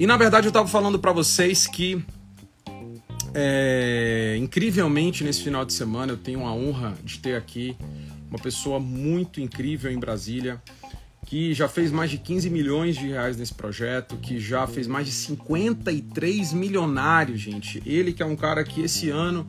E na verdade eu tava falando para vocês que é, incrivelmente nesse final de semana eu tenho a honra de ter aqui uma pessoa muito incrível em Brasília que já fez mais de 15 milhões de reais nesse projeto, que já fez mais de 53 milionários, gente. Ele que é um cara que esse ano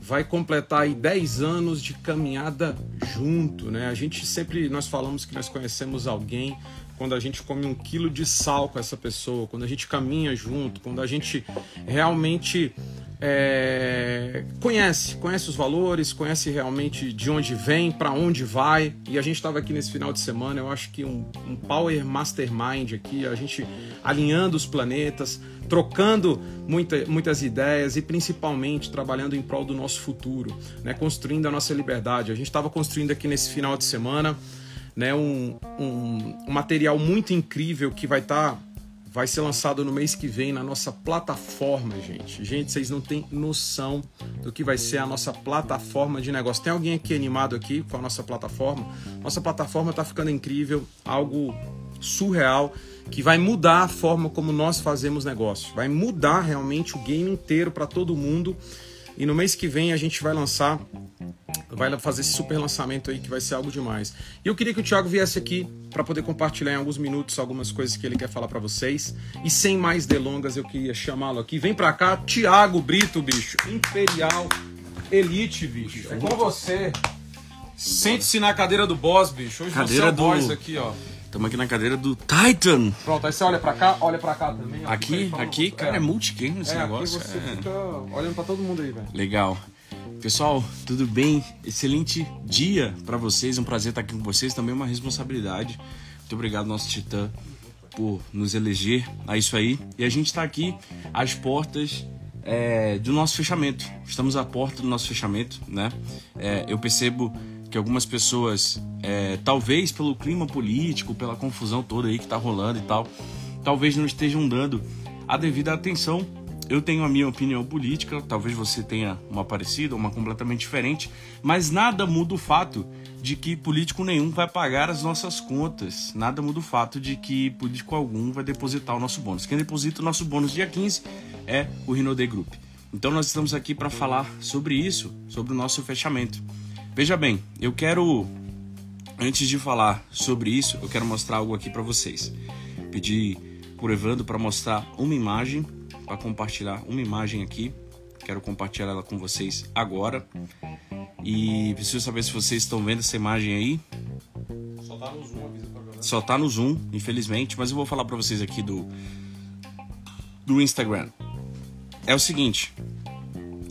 vai completar aí 10 anos de caminhada junto, né? A gente sempre, nós falamos que nós conhecemos alguém quando a gente come um quilo de sal com essa pessoa, quando a gente caminha junto, quando a gente realmente é, conhece, conhece os valores, conhece realmente de onde vem, para onde vai. E a gente estava aqui nesse final de semana, eu acho que um, um Power Mastermind aqui, a gente alinhando os planetas, trocando muita, muitas ideias e principalmente trabalhando em prol do nosso futuro, né? construindo a nossa liberdade. A gente estava construindo aqui nesse final de semana né, um, um, material muito incrível que vai estar. Tá, vai ser lançado no mês que vem na nossa plataforma, gente. Gente, vocês não têm noção do que vai ser a nossa plataforma de negócio. Tem alguém aqui animado aqui com a nossa plataforma? Nossa plataforma está ficando incrível, algo surreal que vai mudar a forma como nós fazemos negócio. Vai mudar realmente o game inteiro para todo mundo. E no mês que vem a gente vai lançar vai fazer esse super lançamento aí que vai ser algo demais. E eu queria que o Thiago viesse aqui para poder compartilhar em alguns minutos algumas coisas que ele quer falar para vocês. E sem mais delongas, eu queria chamá-lo aqui. Vem para cá, Thiago Brito, bicho. Imperial Elite, bicho. É com você. Sente-se na cadeira do boss, bicho. Hoje cadeira você é o do... boss aqui, ó. Estamos aqui na cadeira do Titan. Pronto, aí você olha pra cá, olha pra cá também. Ó, aqui, aqui, cara, é, é multicam esse é, negócio. Aqui você é... fica olhando pra todo mundo aí, velho. Legal. Pessoal, tudo bem? Excelente dia para vocês. Um prazer estar aqui com vocês. Também uma responsabilidade. Muito obrigado, nosso Titã, por nos eleger a isso aí. E a gente está aqui às portas é, do nosso fechamento. Estamos à porta do nosso fechamento, né? É, eu percebo que algumas pessoas, é, talvez pelo clima político, pela confusão toda aí que está rolando e tal, talvez não estejam dando a devida atenção eu tenho a minha opinião política, talvez você tenha uma parecida, uma completamente diferente, mas nada muda o fato de que político nenhum vai pagar as nossas contas. Nada muda o fato de que político algum vai depositar o nosso bônus. Quem deposita o nosso bônus dia 15 é o Rinode Group. Então nós estamos aqui para falar sobre isso, sobre o nosso fechamento. Veja bem, eu quero antes de falar sobre isso, eu quero mostrar algo aqui para vocês. Pedi por Evandro para mostrar uma imagem para compartilhar uma imagem aqui. Quero compartilhar ela com vocês agora. E preciso saber se vocês estão vendo essa imagem aí. Só tá no zoom, avisa pra galera. Só tá no zoom, infelizmente, mas eu vou falar para vocês aqui do do Instagram. É o seguinte,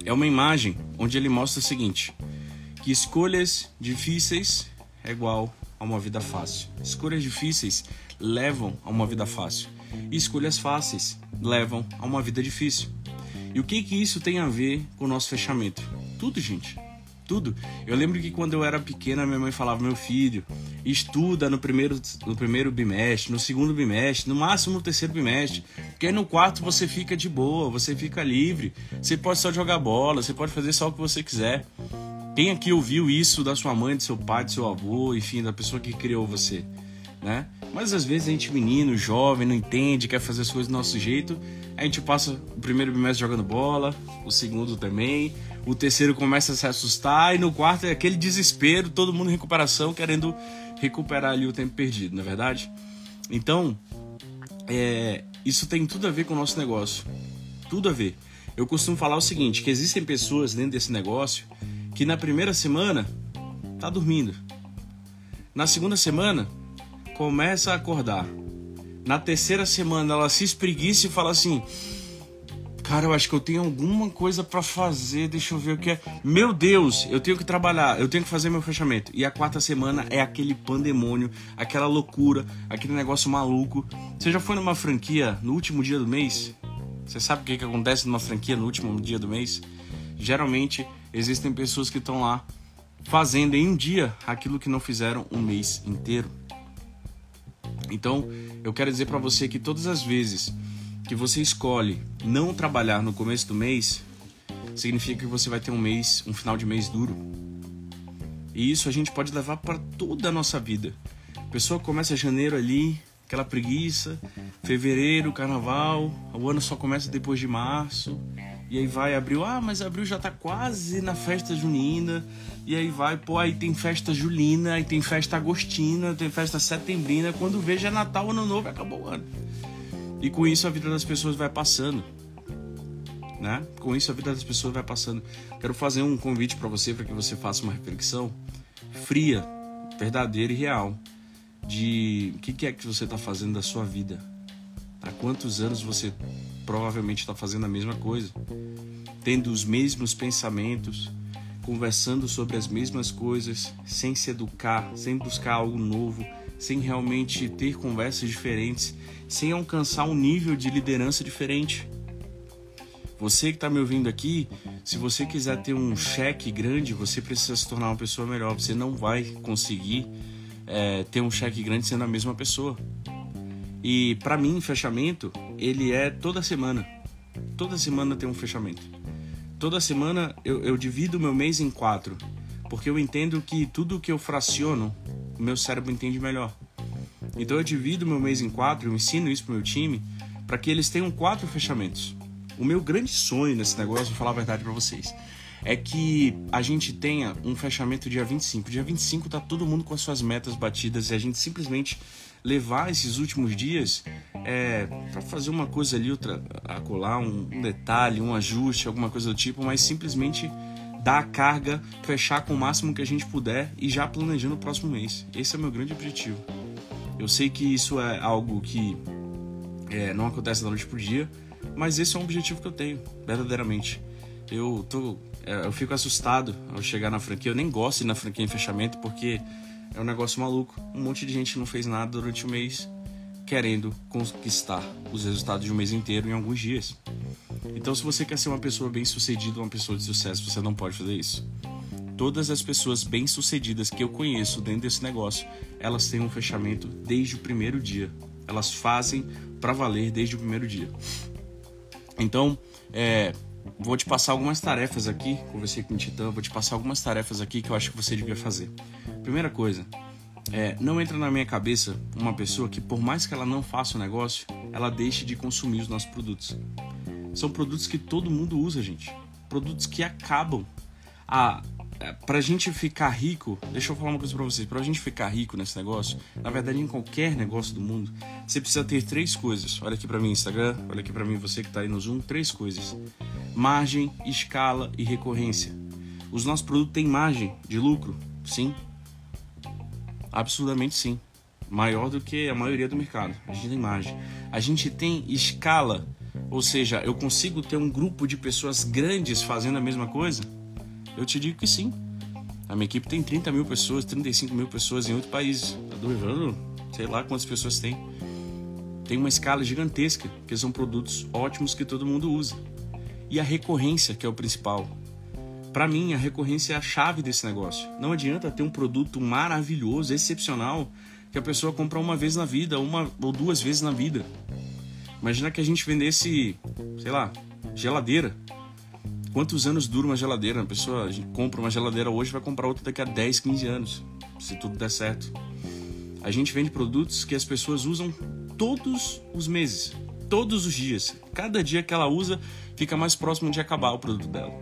é uma imagem onde ele mostra o seguinte, que escolhas difíceis é igual a uma vida fácil. Escolhas difíceis levam a uma vida fácil. E escolhas fáceis levam a uma vida difícil. E o que que isso tem a ver com o nosso fechamento? Tudo, gente. Tudo. Eu lembro que quando eu era pequena, minha mãe falava: meu filho, estuda no primeiro, no primeiro bimestre, no segundo bimestre, no máximo no terceiro bimestre. Porque aí no quarto você fica de boa, você fica livre. Você pode só jogar bola, você pode fazer só o que você quiser. Quem aqui ouviu isso da sua mãe, do seu pai, do seu avô, enfim, da pessoa que criou você, né? Mas às vezes a gente, menino, jovem, não entende, quer fazer as coisas do nosso jeito. A gente passa o primeiro bimestre jogando bola, o segundo também, o terceiro começa a se assustar e no quarto é aquele desespero, todo mundo em recuperação, querendo recuperar ali o tempo perdido, não é verdade? Então, é, isso tem tudo a ver com o nosso negócio. Tudo a ver. Eu costumo falar o seguinte, que existem pessoas dentro desse negócio que na primeira semana tá dormindo. Na segunda semana começa a acordar. Na terceira semana ela se espreguiça e fala assim: Cara, eu acho que eu tenho alguma coisa para fazer, deixa eu ver o que é. Meu Deus, eu tenho que trabalhar, eu tenho que fazer meu fechamento. E a quarta semana é aquele pandemônio, aquela loucura, aquele negócio maluco. Você já foi numa franquia no último dia do mês? Você sabe o que, que acontece numa franquia no último dia do mês? Geralmente existem pessoas que estão lá fazendo em um dia aquilo que não fizeram um mês inteiro. Então, eu quero dizer para você que todas as vezes que você escolhe não trabalhar no começo do mês, significa que você vai ter um mês, um final de mês duro. E isso a gente pode levar para toda a nossa vida. A pessoa começa janeiro ali, aquela preguiça. Fevereiro, carnaval, o ano só começa depois de março. E aí vai abril, ah, mas abril já tá quase na festa junina. E aí vai, pô, aí tem festa julina, aí tem festa agostina, tem festa setembrina. Quando veja é Natal, Ano Novo acabou o ano. E com isso a vida das pessoas vai passando. Né? Com isso a vida das pessoas vai passando. Quero fazer um convite para você para que você faça uma reflexão fria, verdadeira e real de o que, que é que você está fazendo da sua vida. Há quantos anos você provavelmente está fazendo a mesma coisa, tendo os mesmos pensamentos, conversando sobre as mesmas coisas, sem se educar, sem buscar algo novo, sem realmente ter conversas diferentes, sem alcançar um nível de liderança diferente. Você que está me ouvindo aqui, se você quiser ter um cheque grande, você precisa se tornar uma pessoa melhor. Você não vai conseguir é, ter um cheque grande sendo a mesma pessoa. E para mim, fechamento, ele é toda semana. Toda semana tem um fechamento. Toda semana eu, eu divido meu mês em quatro, porque eu entendo que tudo que eu fraciono, o meu cérebro entende melhor. Então eu divido meu mês em quatro, eu ensino isso pro meu time, para que eles tenham quatro fechamentos. O meu grande sonho nesse negócio, vou falar a verdade para vocês, é que a gente tenha um fechamento dia 25. Dia 25 tá todo mundo com as suas metas batidas e a gente simplesmente levar esses últimos dias é, para fazer uma coisa ali, outra, colar um, um detalhe, um ajuste, alguma coisa do tipo, mas simplesmente dar a carga, fechar com o máximo que a gente puder e já planejando o próximo mês. Esse é o meu grande objetivo. Eu sei que isso é algo que é, não acontece da noite pro dia, mas esse é um objetivo que eu tenho, verdadeiramente. Eu tô, é, eu fico assustado ao chegar na franquia. Eu nem gosto de ir na franquia em fechamento porque é um negócio maluco. Um monte de gente não fez nada durante o mês querendo conquistar os resultados de um mês inteiro em alguns dias. Então, se você quer ser uma pessoa bem-sucedida, uma pessoa de sucesso, você não pode fazer isso. Todas as pessoas bem-sucedidas que eu conheço dentro desse negócio, elas têm um fechamento desde o primeiro dia. Elas fazem para valer desde o primeiro dia. Então, é, vou te passar algumas tarefas aqui. Conversei com o Titã, vou te passar algumas tarefas aqui que eu acho que você devia fazer. Primeira coisa, é, não entra na minha cabeça uma pessoa que, por mais que ela não faça o negócio, ela deixe de consumir os nossos produtos. São produtos que todo mundo usa, gente. Produtos que acabam. A, é, pra gente ficar rico, deixa eu falar uma coisa pra vocês. Pra gente ficar rico nesse negócio, na verdade, em qualquer negócio do mundo, você precisa ter três coisas. Olha aqui pra mim, Instagram, olha aqui pra mim, você que tá aí no Zoom, três coisas: margem, escala e recorrência. Os nossos produtos têm margem de lucro, sim. Absurdamente sim. Maior do que a maioria do mercado. A gente tem margem. A gente tem escala, ou seja, eu consigo ter um grupo de pessoas grandes fazendo a mesma coisa eu te digo que sim. A minha equipe tem 30 mil pessoas, 35 mil pessoas em oito países. Tá duvidando? Sei lá quantas pessoas tem. Tem uma escala gigantesca, que são produtos ótimos que todo mundo usa. E a recorrência, que é o principal. Para mim, a recorrência é a chave desse negócio. Não adianta ter um produto maravilhoso, excepcional, que a pessoa compra uma vez na vida, uma ou duas vezes na vida. Imagina que a gente vendesse, sei lá, geladeira Quantos anos dura uma geladeira? Uma pessoa compra uma geladeira hoje vai comprar outra daqui a 10, 15 anos, se tudo der certo. A gente vende produtos que as pessoas usam todos os meses, todos os dias. Cada dia que ela usa, fica mais próximo de acabar o produto dela.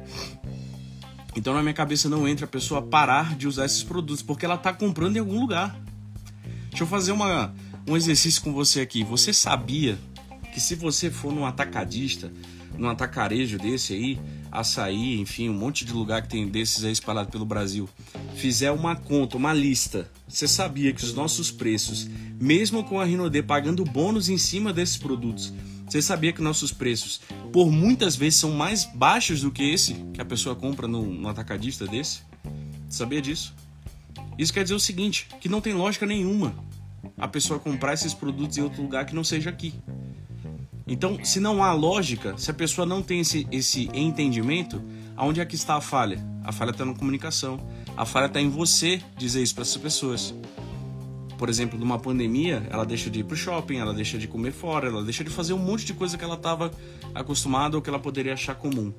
Então na minha cabeça não entra a pessoa parar de usar esses produtos, porque ela está comprando em algum lugar. Deixa eu fazer uma, um exercício com você aqui. Você sabia que se você for num atacadista, num atacarejo desse aí, açaí, enfim, um monte de lugar que tem desses aí espalhado pelo Brasil, fizer uma conta, uma lista, você sabia que os nossos preços, mesmo com a Rinode pagando bônus em cima desses produtos, você sabia que nossos preços, por muitas vezes, são mais baixos do que esse que a pessoa compra no, no atacadista desse? Sabia disso? Isso quer dizer o seguinte, que não tem lógica nenhuma a pessoa comprar esses produtos em outro lugar que não seja aqui. Então, se não há lógica, se a pessoa não tem esse, esse entendimento, aonde é que está a falha? A falha está na comunicação. A falha está em você dizer isso para essas pessoas. Por exemplo, numa pandemia, ela deixa de ir pro shopping, ela deixa de comer fora, ela deixa de fazer um monte de coisa que ela estava acostumada ou que ela poderia achar comum.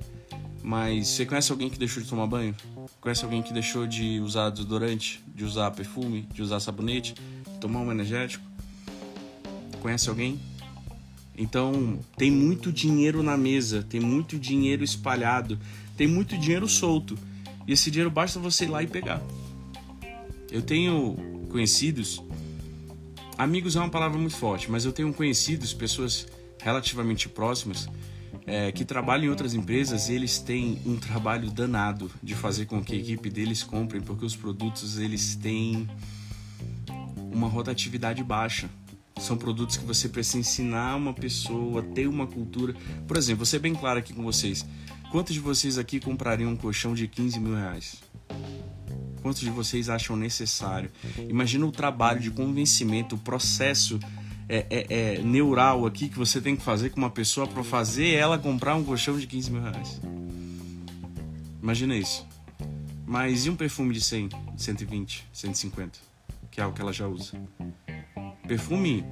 Mas você conhece alguém que deixou de tomar banho? Conhece alguém que deixou de usar desodorante, de usar perfume, de usar sabonete, de tomar um energético? Conhece alguém? Então, tem muito dinheiro na mesa, tem muito dinheiro espalhado, tem muito dinheiro solto. E esse dinheiro basta você ir lá e pegar. Eu tenho conhecidos, amigos é uma palavra muito forte, mas eu tenho conhecidos, pessoas relativamente próximas, é, que trabalham em outras empresas e eles têm um trabalho danado de fazer com que a equipe deles comprem, porque os produtos eles têm uma rotatividade baixa. São produtos que você precisa ensinar uma pessoa, ter uma cultura. Por exemplo, vou ser bem claro aqui com vocês. Quantos de vocês aqui comprariam um colchão de 15 mil reais? Quantos de vocês acham necessário? Imagina o trabalho de convencimento, o processo é, é, é, neural aqui que você tem que fazer com uma pessoa para fazer ela comprar um colchão de 15 mil reais. Imagina isso. Mas e um perfume de 100, 120, 150? Que é o que ela já usa. Perfume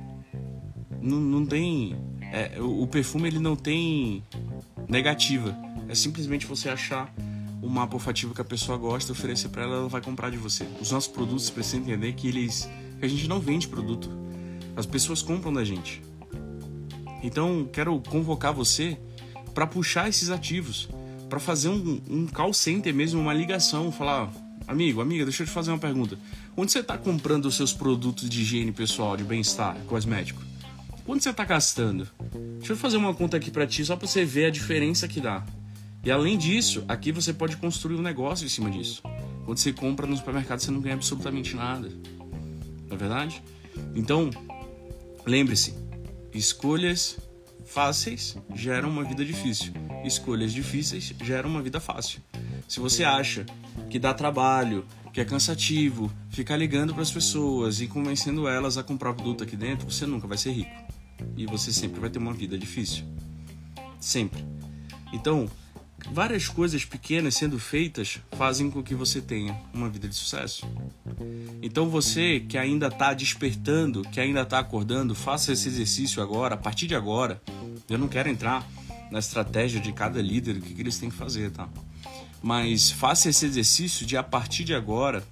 não, não tem. É, o, o perfume ele não tem negativa. É simplesmente você achar o mapa olfativo que a pessoa gosta, oferecer para ela, ela vai comprar de você. Os nossos produtos precisam entender que eles que a gente não vende produto. As pessoas compram da gente. Então, quero convocar você para puxar esses ativos, para fazer um, um call center mesmo, uma ligação, falar, amigo, amiga, deixa eu te fazer uma pergunta. Onde você está comprando os seus produtos de higiene pessoal, de bem-estar, cosmético? Quanto você está gastando? Deixa eu fazer uma conta aqui para ti só para você ver a diferença que dá. E além disso, aqui você pode construir um negócio em cima disso. Quando você compra no supermercado, você não ganha absolutamente nada. Não é verdade? Então, lembre-se: escolhas fáceis geram uma vida difícil. Escolhas difíceis geram uma vida fácil. Se você acha que dá trabalho, que é cansativo, ficar ligando para as pessoas e convencendo elas a comprar produto aqui dentro, você nunca vai ser rico. E você sempre vai ter uma vida difícil. Sempre. Então, várias coisas pequenas sendo feitas fazem com que você tenha uma vida de sucesso. Então você que ainda está despertando, que ainda está acordando, faça esse exercício agora, a partir de agora. Eu não quero entrar na estratégia de cada líder, o que, que eles têm que fazer, tá? Mas faça esse exercício de a partir de agora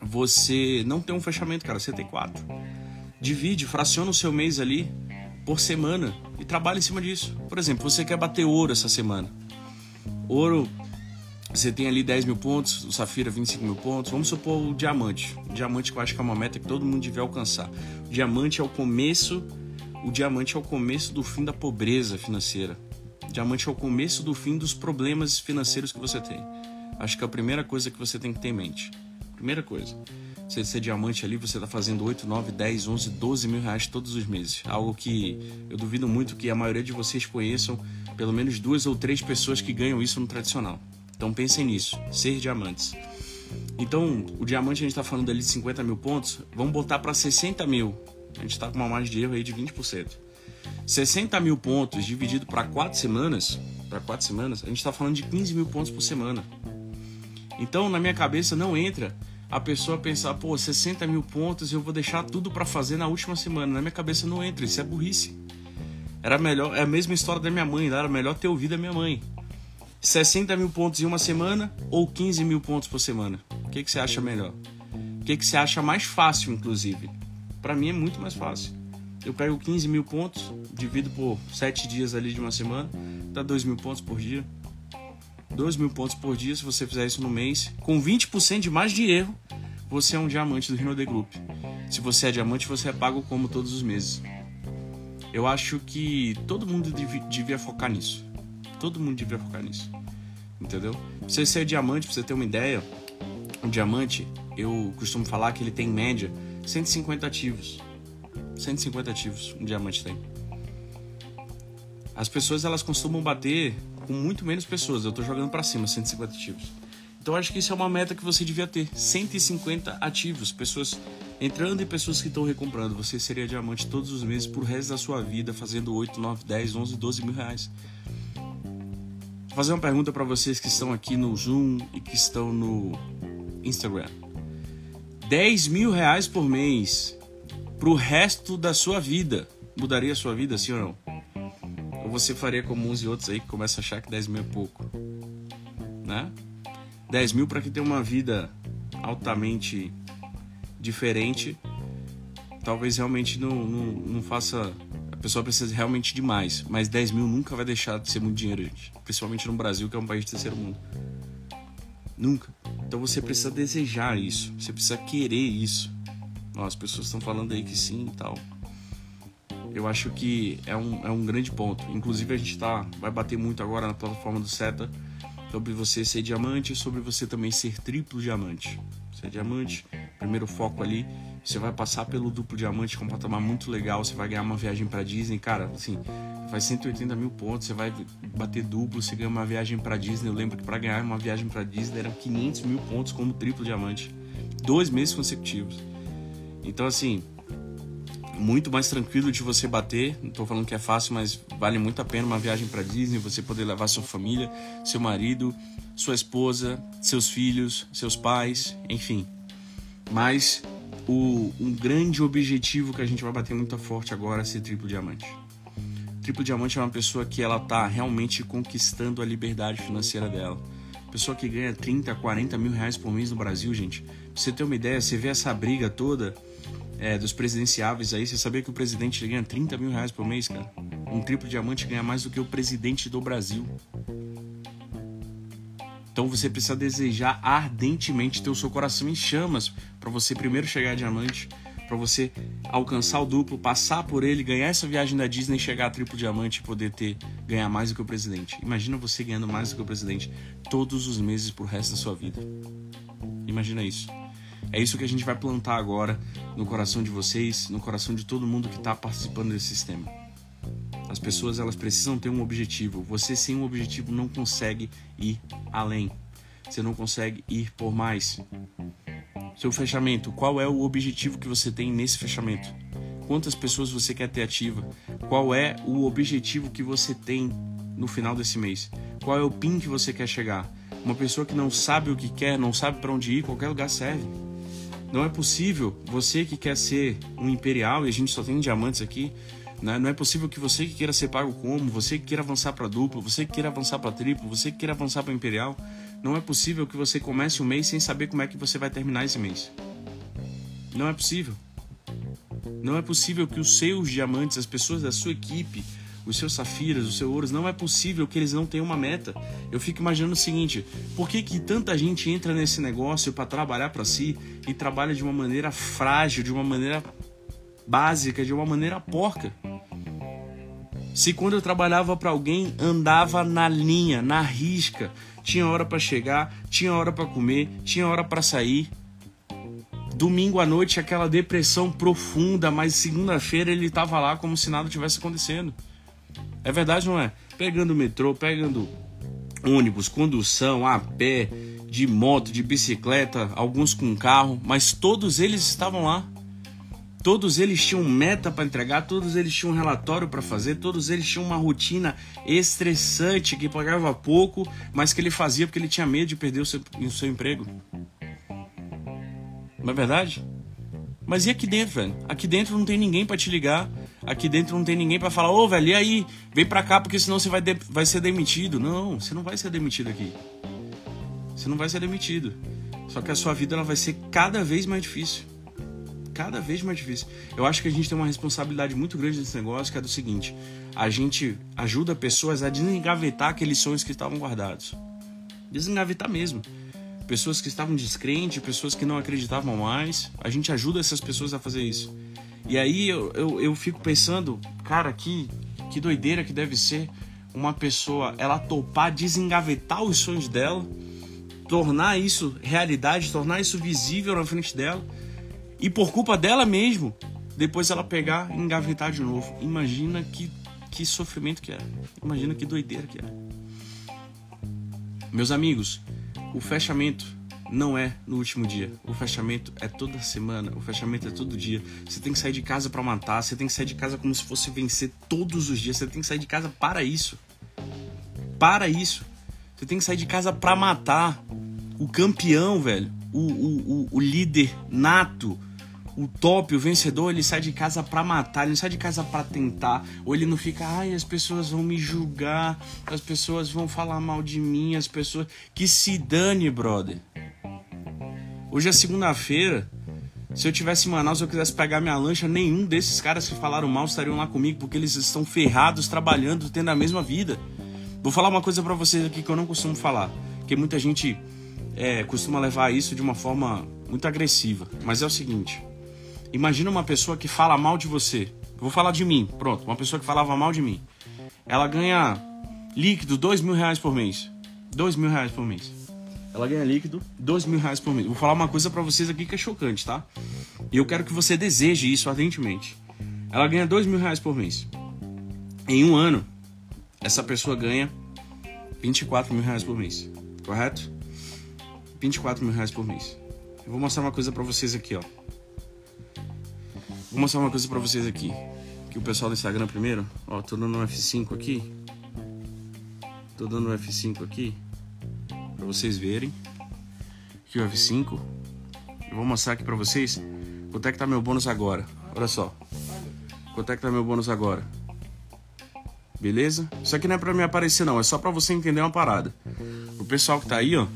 você não tem um fechamento, cara, você tem quatro. Divide, fraciona o seu mês ali por semana e trabalhe em cima disso. Por exemplo, você quer bater ouro essa semana. Ouro, você tem ali 10 mil pontos, o Safira 25 mil pontos. Vamos supor o diamante. O diamante que eu acho que é uma meta que todo mundo devia alcançar. O diamante é o começo. O diamante é o começo do fim da pobreza financeira. Diamante é o começo do fim dos problemas financeiros que você tem. Acho que é a primeira coisa que você tem que ter em mente. Primeira coisa. Você ser diamante ali, você está fazendo 8, 9, 10, 11, 12 mil reais todos os meses. Algo que eu duvido muito que a maioria de vocês conheçam pelo menos duas ou três pessoas que ganham isso no tradicional. Então pensem nisso, ser diamantes. Então, o diamante a gente está falando ali de 50 mil pontos, vamos botar para 60 mil. A gente está com uma margem de erro aí de 20%. 60 mil pontos dividido para quatro semanas, para quatro semanas, a gente está falando de 15 mil pontos por semana. Então, na minha cabeça não entra a pessoa pensar, pô, 60 mil pontos eu vou deixar tudo para fazer na última semana. Na minha cabeça não entra, isso é burrice. Era melhor, é a mesma história da minha mãe, era melhor ter ouvido a minha mãe. 60 mil pontos em uma semana ou 15 mil pontos por semana? O que, que você acha melhor? O que, que você acha mais fácil, inclusive? Para mim é muito mais fácil eu pego 15 mil pontos, divido por 7 dias ali de uma semana, dá 2 mil pontos por dia. 2 mil pontos por dia, se você fizer isso no mês, com 20% de mais de erro, você é um diamante do Rino The Group. Se você é diamante, você é pago como todos os meses. Eu acho que todo mundo devia focar nisso. Todo mundo devia focar nisso. Entendeu? Pra você ser diamante, pra você ter uma ideia, um diamante, eu costumo falar que ele tem em média 150 ativos. 150 ativos um diamante tem. As pessoas elas costumam bater com muito menos pessoas. Eu tô jogando para cima 150 ativos. Então acho que isso é uma meta que você devia ter. 150 ativos, pessoas entrando e pessoas que estão recomprando. Você seria diamante todos os meses por resto da sua vida, fazendo 8, 9, 10, 11, 12 mil reais. Vou fazer uma pergunta para vocês que estão aqui no Zoom e que estão no Instagram. 10 mil reais por mês pro resto da sua vida. Mudaria a sua vida, sim ou não? Ou você faria como uns e outros aí que começam a achar que 10 mil é pouco? Né? 10 mil para que tenha uma vida altamente diferente talvez realmente não, não, não faça. A pessoa precisa realmente de mais. Mas 10 mil nunca vai deixar de ser muito dinheiro, gente. Principalmente no Brasil, que é um país de terceiro mundo. Nunca. Então você precisa desejar isso. Você precisa querer isso. Ó, as pessoas estão falando aí que sim e tal. Eu acho que é um, é um grande ponto. Inclusive a gente tá, vai bater muito agora na plataforma do SETA sobre você ser diamante e sobre você também ser triplo diamante. Você é diamante, primeiro foco ali, você vai passar pelo duplo diamante com um patamar muito legal, você vai ganhar uma viagem para Disney, cara, assim, faz 180 mil pontos, você vai bater duplo, você ganha uma viagem para Disney. Eu lembro que para ganhar uma viagem para Disney eram 500 mil pontos como triplo diamante, dois meses consecutivos. Então, assim, muito mais tranquilo de você bater. Não tô falando que é fácil, mas vale muito a pena uma viagem para Disney, você poder levar sua família, seu marido, sua esposa, seus filhos, seus pais, enfim. Mas o, um grande objetivo que a gente vai bater muito forte agora é ser triplo diamante. Triplo diamante é uma pessoa que ela tá realmente conquistando a liberdade financeira dela. Pessoa que ganha 30, 40 mil reais por mês no Brasil, gente. Pra você ter uma ideia, você vê essa briga toda é, dos presidenciáveis aí, você sabia que o presidente ganha 30 mil reais por mês, cara? Um triplo diamante ganha mais do que o presidente do Brasil. Então você precisa desejar ardentemente ter o seu coração em chamas para você primeiro chegar a diamante, para você alcançar o duplo, passar por ele, ganhar essa viagem da Disney, chegar a triplo diamante e poder ter ganhar mais do que o presidente. Imagina você ganhando mais do que o presidente todos os meses pro resto da sua vida. Imagina isso. É isso que a gente vai plantar agora no coração de vocês, no coração de todo mundo que está participando desse sistema. As pessoas elas precisam ter um objetivo. Você sem um objetivo não consegue ir além. Você não consegue ir por mais. Seu fechamento, qual é o objetivo que você tem nesse fechamento? Quantas pessoas você quer ter ativa? Qual é o objetivo que você tem no final desse mês? Qual é o PIN que você quer chegar? Uma pessoa que não sabe o que quer, não sabe para onde ir, qualquer lugar serve. Não é possível você que quer ser um imperial e a gente só tem diamantes aqui. Né? Não é possível que você que queira ser pago como, você que queira avançar para duplo, você que queira avançar para triplo, você que queira avançar para imperial. Não é possível que você comece o mês sem saber como é que você vai terminar esse mês. Não é possível. Não é possível que os seus diamantes, as pessoas da sua equipe, os seus safiras, os seus ouros, não é possível que eles não tenham uma meta. Eu fico imaginando o seguinte: por que, que tanta gente entra nesse negócio para trabalhar para si e trabalha de uma maneira frágil, de uma maneira básica, de uma maneira porca? Se quando eu trabalhava para alguém andava na linha, na risca, tinha hora para chegar, tinha hora para comer, tinha hora para sair. Domingo à noite aquela depressão profunda, mas segunda-feira ele estava lá como se nada tivesse acontecendo. É verdade, não é? Pegando metrô, pegando ônibus, condução, a pé, de moto, de bicicleta, alguns com carro, mas todos eles estavam lá. Todos eles tinham meta para entregar, todos eles tinham um relatório para fazer, todos eles tinham uma rotina estressante que pagava pouco, mas que ele fazia porque ele tinha medo de perder o seu, o seu emprego. Não é verdade? Mas e aqui dentro, velho? Aqui dentro não tem ninguém para te ligar. Aqui dentro não tem ninguém para falar, ô, oh, velho, e aí? Vem pra cá porque senão você vai, de... vai ser demitido. Não, você não vai ser demitido aqui. Você não vai ser demitido. Só que a sua vida ela vai ser cada vez mais difícil. Cada vez mais difícil. Eu acho que a gente tem uma responsabilidade muito grande nesse negócio, que é do seguinte: a gente ajuda pessoas a desengavetar aqueles sonhos que estavam guardados. Desengavetar mesmo pessoas que estavam descrentes, pessoas que não acreditavam mais. A gente ajuda essas pessoas a fazer isso. E aí eu, eu, eu fico pensando, cara, que, que doideira que deve ser uma pessoa ela topar desengavetar os sonhos dela, tornar isso realidade, tornar isso visível na frente dela e por culpa dela mesmo, depois ela pegar e engavetar de novo. Imagina que, que sofrimento que é. Imagina que doideira que é. Meus amigos, o fechamento não é no último dia. O fechamento é toda semana, o fechamento é todo dia. Você tem que sair de casa para matar, você tem que sair de casa como se fosse vencer todos os dias. Você tem que sair de casa para isso. Para isso. Você tem que sair de casa para matar. O campeão, velho. O, o, o, o líder nato o top, o vencedor, ele sai de casa para matar, ele não sai de casa para tentar, ou ele não fica, ai, as pessoas vão me julgar, as pessoas vão falar mal de mim, as pessoas que se dane, brother. Hoje é segunda-feira. Se eu tivesse em Manaus, eu quisesse pegar minha lancha, nenhum desses caras que falaram mal estariam lá comigo, porque eles estão ferrados, trabalhando, tendo a mesma vida. Vou falar uma coisa para vocês aqui que eu não costumo falar, que muita gente é, costuma levar isso de uma forma muito agressiva. Mas é o seguinte: imagina uma pessoa que fala mal de você. Vou falar de mim, pronto. Uma pessoa que falava mal de mim. Ela ganha líquido dois mil reais por mês. Dois mil reais por mês. Ela ganha líquido dois mil reais por mês. Vou falar uma coisa para vocês aqui que é chocante, tá? E eu quero que você deseje isso ardentemente. Ela ganha dois mil reais por mês. Em um ano, essa pessoa ganha 24 mil reais por mês. Correto? 24 mil reais por mês. Eu vou mostrar uma coisa para vocês aqui, ó. Vou mostrar uma coisa para vocês aqui. Que o pessoal do Instagram primeiro, ó, tô dando um F5 aqui. Tô dando um F5 aqui para vocês verem. Aqui o F5. Eu vou mostrar aqui para vocês quanto é que tá meu bônus agora. Olha só. Quanto é que tá meu bônus agora? Beleza? Isso aqui não é para me aparecer não, é só para você entender uma parada. O pessoal que tá aí, ó,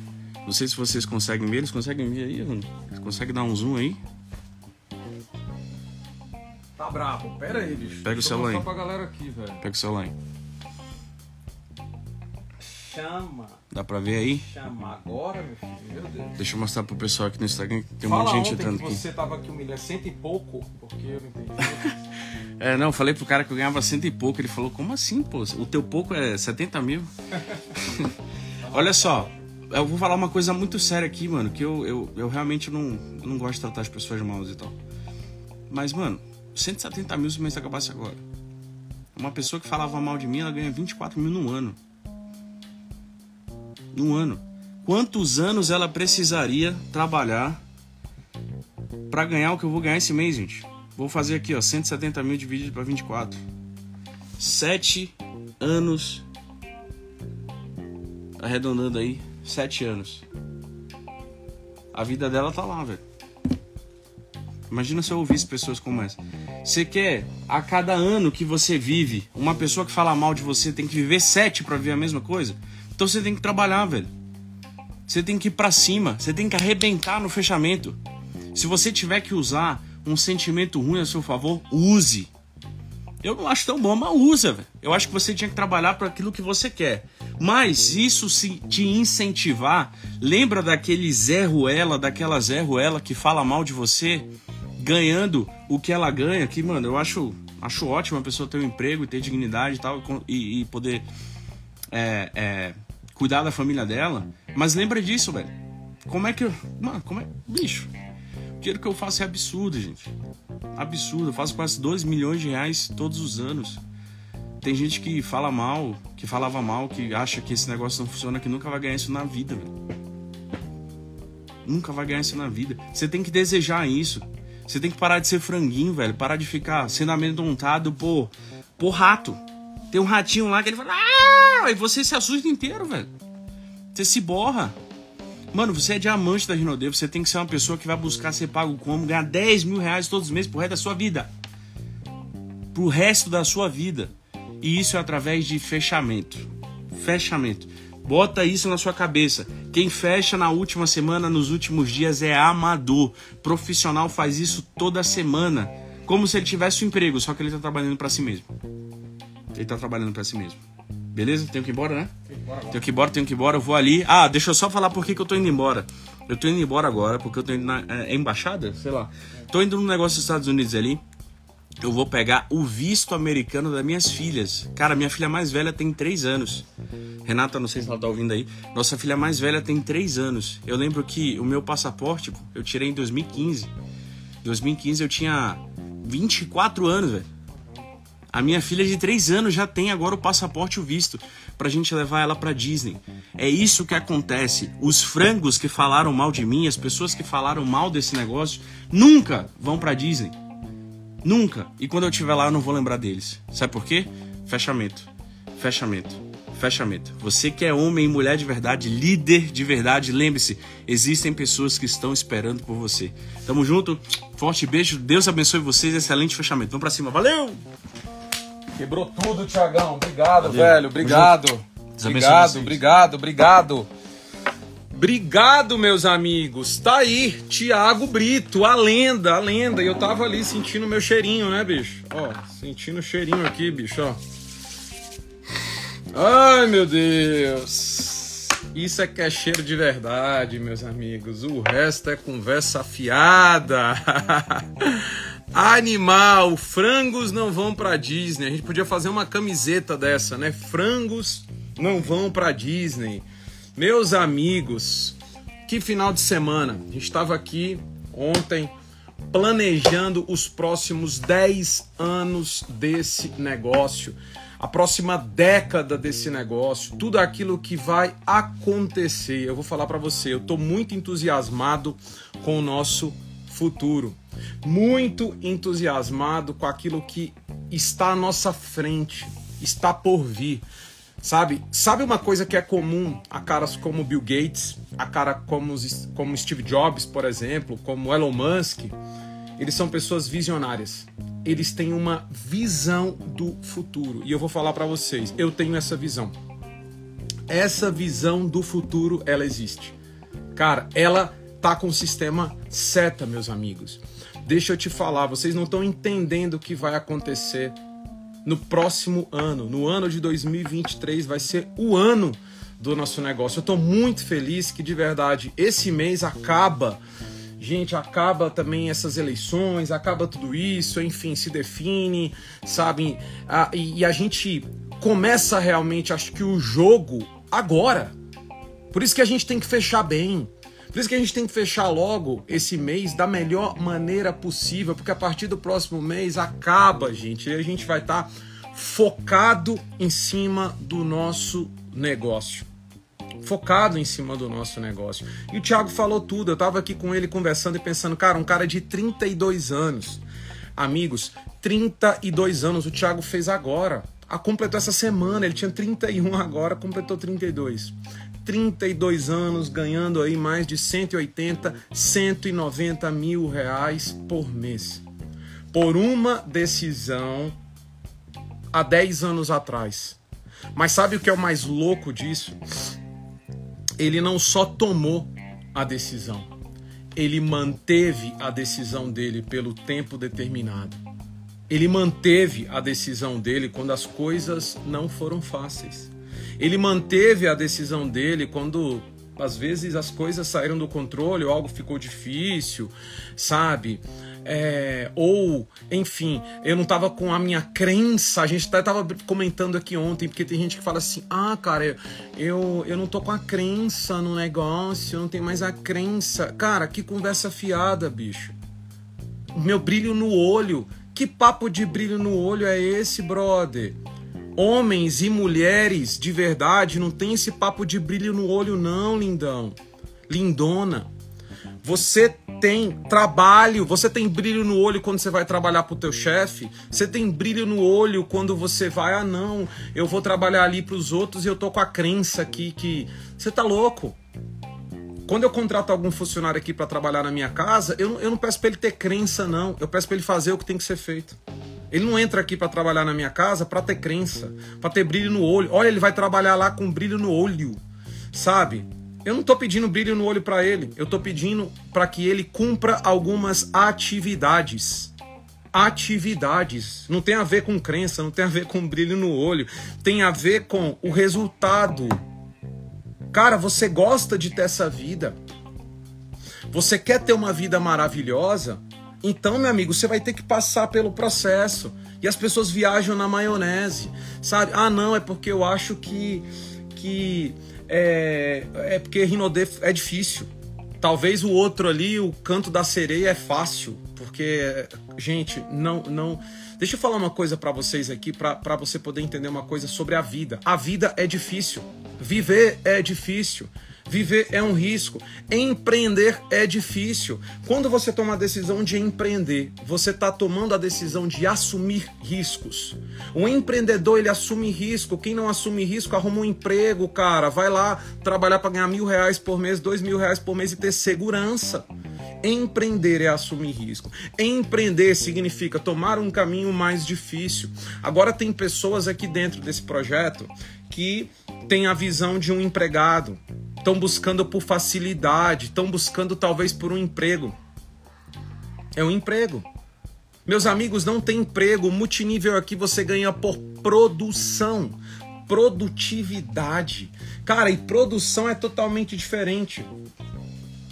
não sei se vocês conseguem ver, eles conseguem ver aí, mano? Consegue dar um zoom aí? Tá brabo. Pera aí, bicho. Pega o celular aí. pra galera aqui, velho. Pega o celular aí. Chama. Dá pra ver aí? Chama agora, meu filho. Meu Deus. Deixa eu mostrar pro pessoal aqui no Instagram que tem um monte de gente entrando que aqui. você tava aqui humilhando cento e pouco, porque eu não entendi. É, não, falei pro cara que eu ganhava cento e pouco. Ele falou, como assim, pô? O teu pouco é 70 mil? Olha só, eu vou falar uma coisa muito séria aqui, mano, que eu, eu, eu realmente não, eu não gosto de tratar as pessoas mal e tal. Mas, mano, 170 mil se o mês acabasse agora. Uma pessoa que falava mal de mim, ela ganha 24 mil no ano. No ano. Quantos anos ela precisaria trabalhar pra ganhar o que eu vou ganhar esse mês, gente? Vou fazer aqui, ó, 170 mil dividido para 24. 7 anos. Arredondando aí, 7 anos. A vida dela tá lá, velho. Imagina se eu ouvisse pessoas como essa. Você quer, a cada ano que você vive, uma pessoa que fala mal de você tem que viver 7 para ver a mesma coisa? Então você tem que trabalhar, velho. Você tem que ir pra cima, você tem que arrebentar no fechamento. Se você tiver que usar um sentimento ruim a seu favor, use. Eu não acho tão bom, mas usa, velho. Eu acho que você tinha que trabalhar para aquilo que você quer. Mas isso se te incentivar, lembra daquele Zé Ruela, daquela Zé Ruela que fala mal de você, ganhando o que ela ganha, que, mano, eu acho, acho ótimo a pessoa ter um emprego e ter dignidade e tal, e, e poder é, é, cuidar da família dela. Mas lembra disso, velho. Como é que eu. Mano, como é. Bicho. O dinheiro que eu faço é absurdo, gente. Absurdo. Eu faço quase 2 milhões de reais todos os anos. Tem gente que fala mal, que falava mal, que acha que esse negócio não funciona, que nunca vai ganhar isso na vida, velho. Nunca vai ganhar isso na vida. Você tem que desejar isso. Você tem que parar de ser franguinho, velho. Parar de ficar sendo amedrontado por, por rato. Tem um ratinho lá que ele fala. Ah! E você se assusta inteiro, velho. Você se borra. Mano, você é diamante da Rinode, você tem que ser uma pessoa que vai buscar ser pago como, ganhar 10 mil reais todos os meses pro resto da sua vida. Pro resto da sua vida. E isso é através de fechamento. Fechamento. Bota isso na sua cabeça. Quem fecha na última semana, nos últimos dias, é amador. Profissional faz isso toda semana. Como se ele tivesse um emprego, só que ele tá trabalhando para si mesmo. Ele tá trabalhando para si mesmo. Beleza? Tenho que ir embora, né? Tenho que ir embora, tenho que ir embora. Eu vou ali. Ah, deixa eu só falar por que, que eu tô indo embora. Eu tô indo embora agora, porque eu tô indo na é, embaixada? Sei lá. Tô indo num negócio dos Estados Unidos ali. Eu vou pegar o visto americano das minhas filhas. Cara, minha filha mais velha tem 3 anos. Renata, não sei se ela tá ouvindo aí. Nossa filha mais velha tem 3 anos. Eu lembro que o meu passaporte eu tirei em 2015. 2015 eu tinha 24 anos, velho. A minha filha de 3 anos já tem agora o passaporte e o visto pra gente levar ela pra Disney. É isso que acontece. Os frangos que falaram mal de mim, as pessoas que falaram mal desse negócio, nunca vão pra Disney. Nunca. E quando eu estiver lá, eu não vou lembrar deles. Sabe por quê? Fechamento. Fechamento. Fechamento. Você que é homem e mulher de verdade, líder de verdade, lembre-se, existem pessoas que estão esperando por você. Tamo junto. Forte beijo. Deus abençoe vocês. Excelente fechamento. Vamos pra cima. Valeu! Quebrou tudo, Tiagão. Obrigado, Valeu. velho. Obrigado. Obrigado, obrigado, obrigado. Obrigado, meus amigos. Tá aí, Tiago Brito, a lenda, a lenda. E eu tava ali sentindo meu cheirinho, né, bicho? Ó, sentindo o cheirinho aqui, bicho, ó. Ai, meu Deus. Isso é que é cheiro de verdade, meus amigos. O resto é conversa fiada. Animal, frangos não vão pra Disney. A gente podia fazer uma camiseta dessa, né? Frangos não vão pra Disney. Meus amigos, que final de semana. A gente estava aqui ontem planejando os próximos 10 anos desse negócio, a próxima década desse negócio, tudo aquilo que vai acontecer. Eu vou falar para você, eu estou muito entusiasmado com o nosso futuro, muito entusiasmado com aquilo que está à nossa frente, está por vir. Sabe? Sabe uma coisa que é comum a caras como Bill Gates, a cara como, como Steve Jobs, por exemplo, como Elon Musk? Eles são pessoas visionárias. Eles têm uma visão do futuro. E eu vou falar para vocês, eu tenho essa visão. Essa visão do futuro, ela existe. Cara, ela tá com o sistema seta, meus amigos. Deixa eu te falar, vocês não estão entendendo o que vai acontecer no próximo ano. No ano de 2023 vai ser o ano do nosso negócio. Eu estou muito feliz que de verdade esse mês acaba. Gente, acaba também essas eleições, acaba tudo isso, enfim, se define, sabe? Ah, e, e a gente começa realmente, acho que o jogo agora. Por isso que a gente tem que fechar bem. Por isso que a gente tem que fechar logo esse mês da melhor maneira possível, porque a partir do próximo mês acaba, gente, e a gente vai estar tá focado em cima do nosso negócio. Focado em cima do nosso negócio. E o Thiago falou tudo. Eu estava aqui com ele conversando e pensando, cara, um cara de 32 anos. Amigos, 32 anos o Thiago fez agora. A completou essa semana, ele tinha 31 agora, completou 32. 32 anos, ganhando aí mais de 180, 190 mil reais por mês. Por uma decisão há 10 anos atrás. Mas sabe o que é o mais louco disso? Ele não só tomou a decisão, ele manteve a decisão dele pelo tempo determinado. Ele manteve a decisão dele quando as coisas não foram fáceis. Ele manteve a decisão dele quando às vezes as coisas saíram do controle ou algo ficou difícil, sabe? É, ou, enfim, eu não tava com a minha crença. A gente até tava comentando aqui ontem, porque tem gente que fala assim: ah, cara, eu, eu não tô com a crença no negócio, eu não tenho mais a crença. Cara, que conversa fiada, bicho. Meu brilho no olho. Que papo de brilho no olho é esse, brother? Homens e mulheres de verdade não tem esse papo de brilho no olho, não, lindão. Lindona. Você tem trabalho, você tem brilho no olho quando você vai trabalhar pro teu chefe, você tem brilho no olho quando você vai, ah não, eu vou trabalhar ali pros outros e eu tô com a crença aqui que você tá louco. Quando eu contrato algum funcionário aqui para trabalhar na minha casa, eu, eu não peço para ele ter crença não, eu peço para ele fazer o que tem que ser feito. Ele não entra aqui para trabalhar na minha casa para ter crença, para ter brilho no olho. Olha, ele vai trabalhar lá com brilho no olho, sabe? Eu não estou pedindo brilho no olho para ele, eu estou pedindo para que ele cumpra algumas atividades. Atividades. Não tem a ver com crença, não tem a ver com brilho no olho, tem a ver com o resultado. Cara, você gosta de ter essa vida? Você quer ter uma vida maravilhosa? Então, meu amigo, você vai ter que passar pelo processo. E as pessoas viajam na maionese, sabe? Ah, não, é porque eu acho que que é, é porque Rinodê é difícil. Talvez o outro ali, o canto da sereia é fácil, porque gente, não não Deixa eu falar uma coisa para vocês aqui para você poder entender uma coisa sobre a vida. A vida é difícil. Viver é difícil. Viver é um risco. Empreender é difícil. Quando você toma a decisão de empreender, você está tomando a decisão de assumir riscos. O empreendedor ele assume risco. Quem não assume risco arruma um emprego, cara. Vai lá trabalhar para ganhar mil reais por mês, dois mil reais por mês e ter segurança. Empreender é assumir risco. Empreender significa tomar um caminho mais difícil. Agora tem pessoas aqui dentro desse projeto que têm a visão de um empregado estão buscando por facilidade, estão buscando talvez por um emprego. É um emprego. Meus amigos, não tem emprego. Multinível aqui você ganha por produção, produtividade. Cara, e produção é totalmente diferente.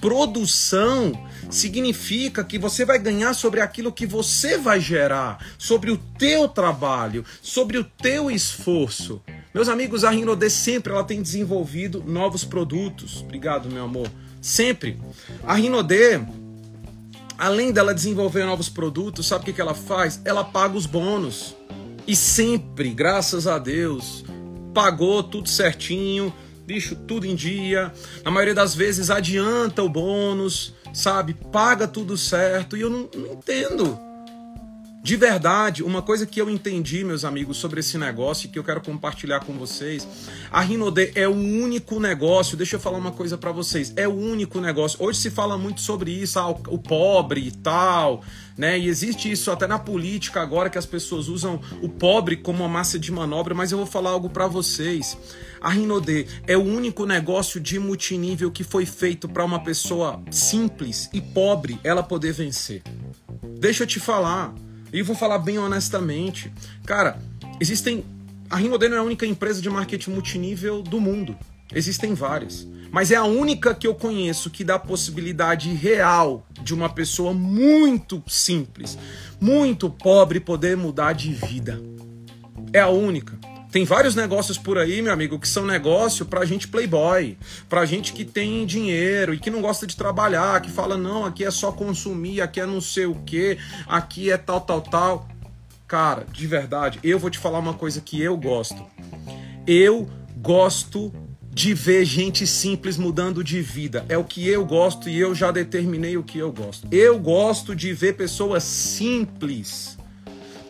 Produção significa que você vai ganhar sobre aquilo que você vai gerar, sobre o teu trabalho, sobre o teu esforço. Meus amigos, a Rinode sempre ela tem desenvolvido novos produtos. Obrigado, meu amor. Sempre. A Rinode, além dela desenvolver novos produtos, sabe o que ela faz? Ela paga os bônus. E sempre, graças a Deus, pagou tudo certinho, bicho, tudo em dia. Na maioria das vezes adianta o bônus, sabe? Paga tudo certo. E eu não, não entendo. De verdade, uma coisa que eu entendi, meus amigos, sobre esse negócio e que eu quero compartilhar com vocês, a Rinode é o único negócio, deixa eu falar uma coisa para vocês, é o único negócio. Hoje se fala muito sobre isso, ah, o pobre e tal, né? E existe isso até na política agora que as pessoas usam o pobre como uma massa de manobra, mas eu vou falar algo para vocês. A Rinode é o único negócio de multinível que foi feito para uma pessoa simples e pobre ela poder vencer. Deixa eu te falar, e vou falar bem honestamente. Cara, existem. A Rinode não é a única empresa de marketing multinível do mundo. Existem várias. Mas é a única que eu conheço que dá a possibilidade real de uma pessoa muito simples, muito pobre poder mudar de vida. É a única. Tem vários negócios por aí, meu amigo, que são negócio pra gente playboy, pra gente que tem dinheiro e que não gosta de trabalhar, que fala, não, aqui é só consumir, aqui é não sei o que, aqui é tal, tal, tal. Cara, de verdade, eu vou te falar uma coisa que eu gosto. Eu gosto de ver gente simples mudando de vida. É o que eu gosto e eu já determinei o que eu gosto. Eu gosto de ver pessoas simples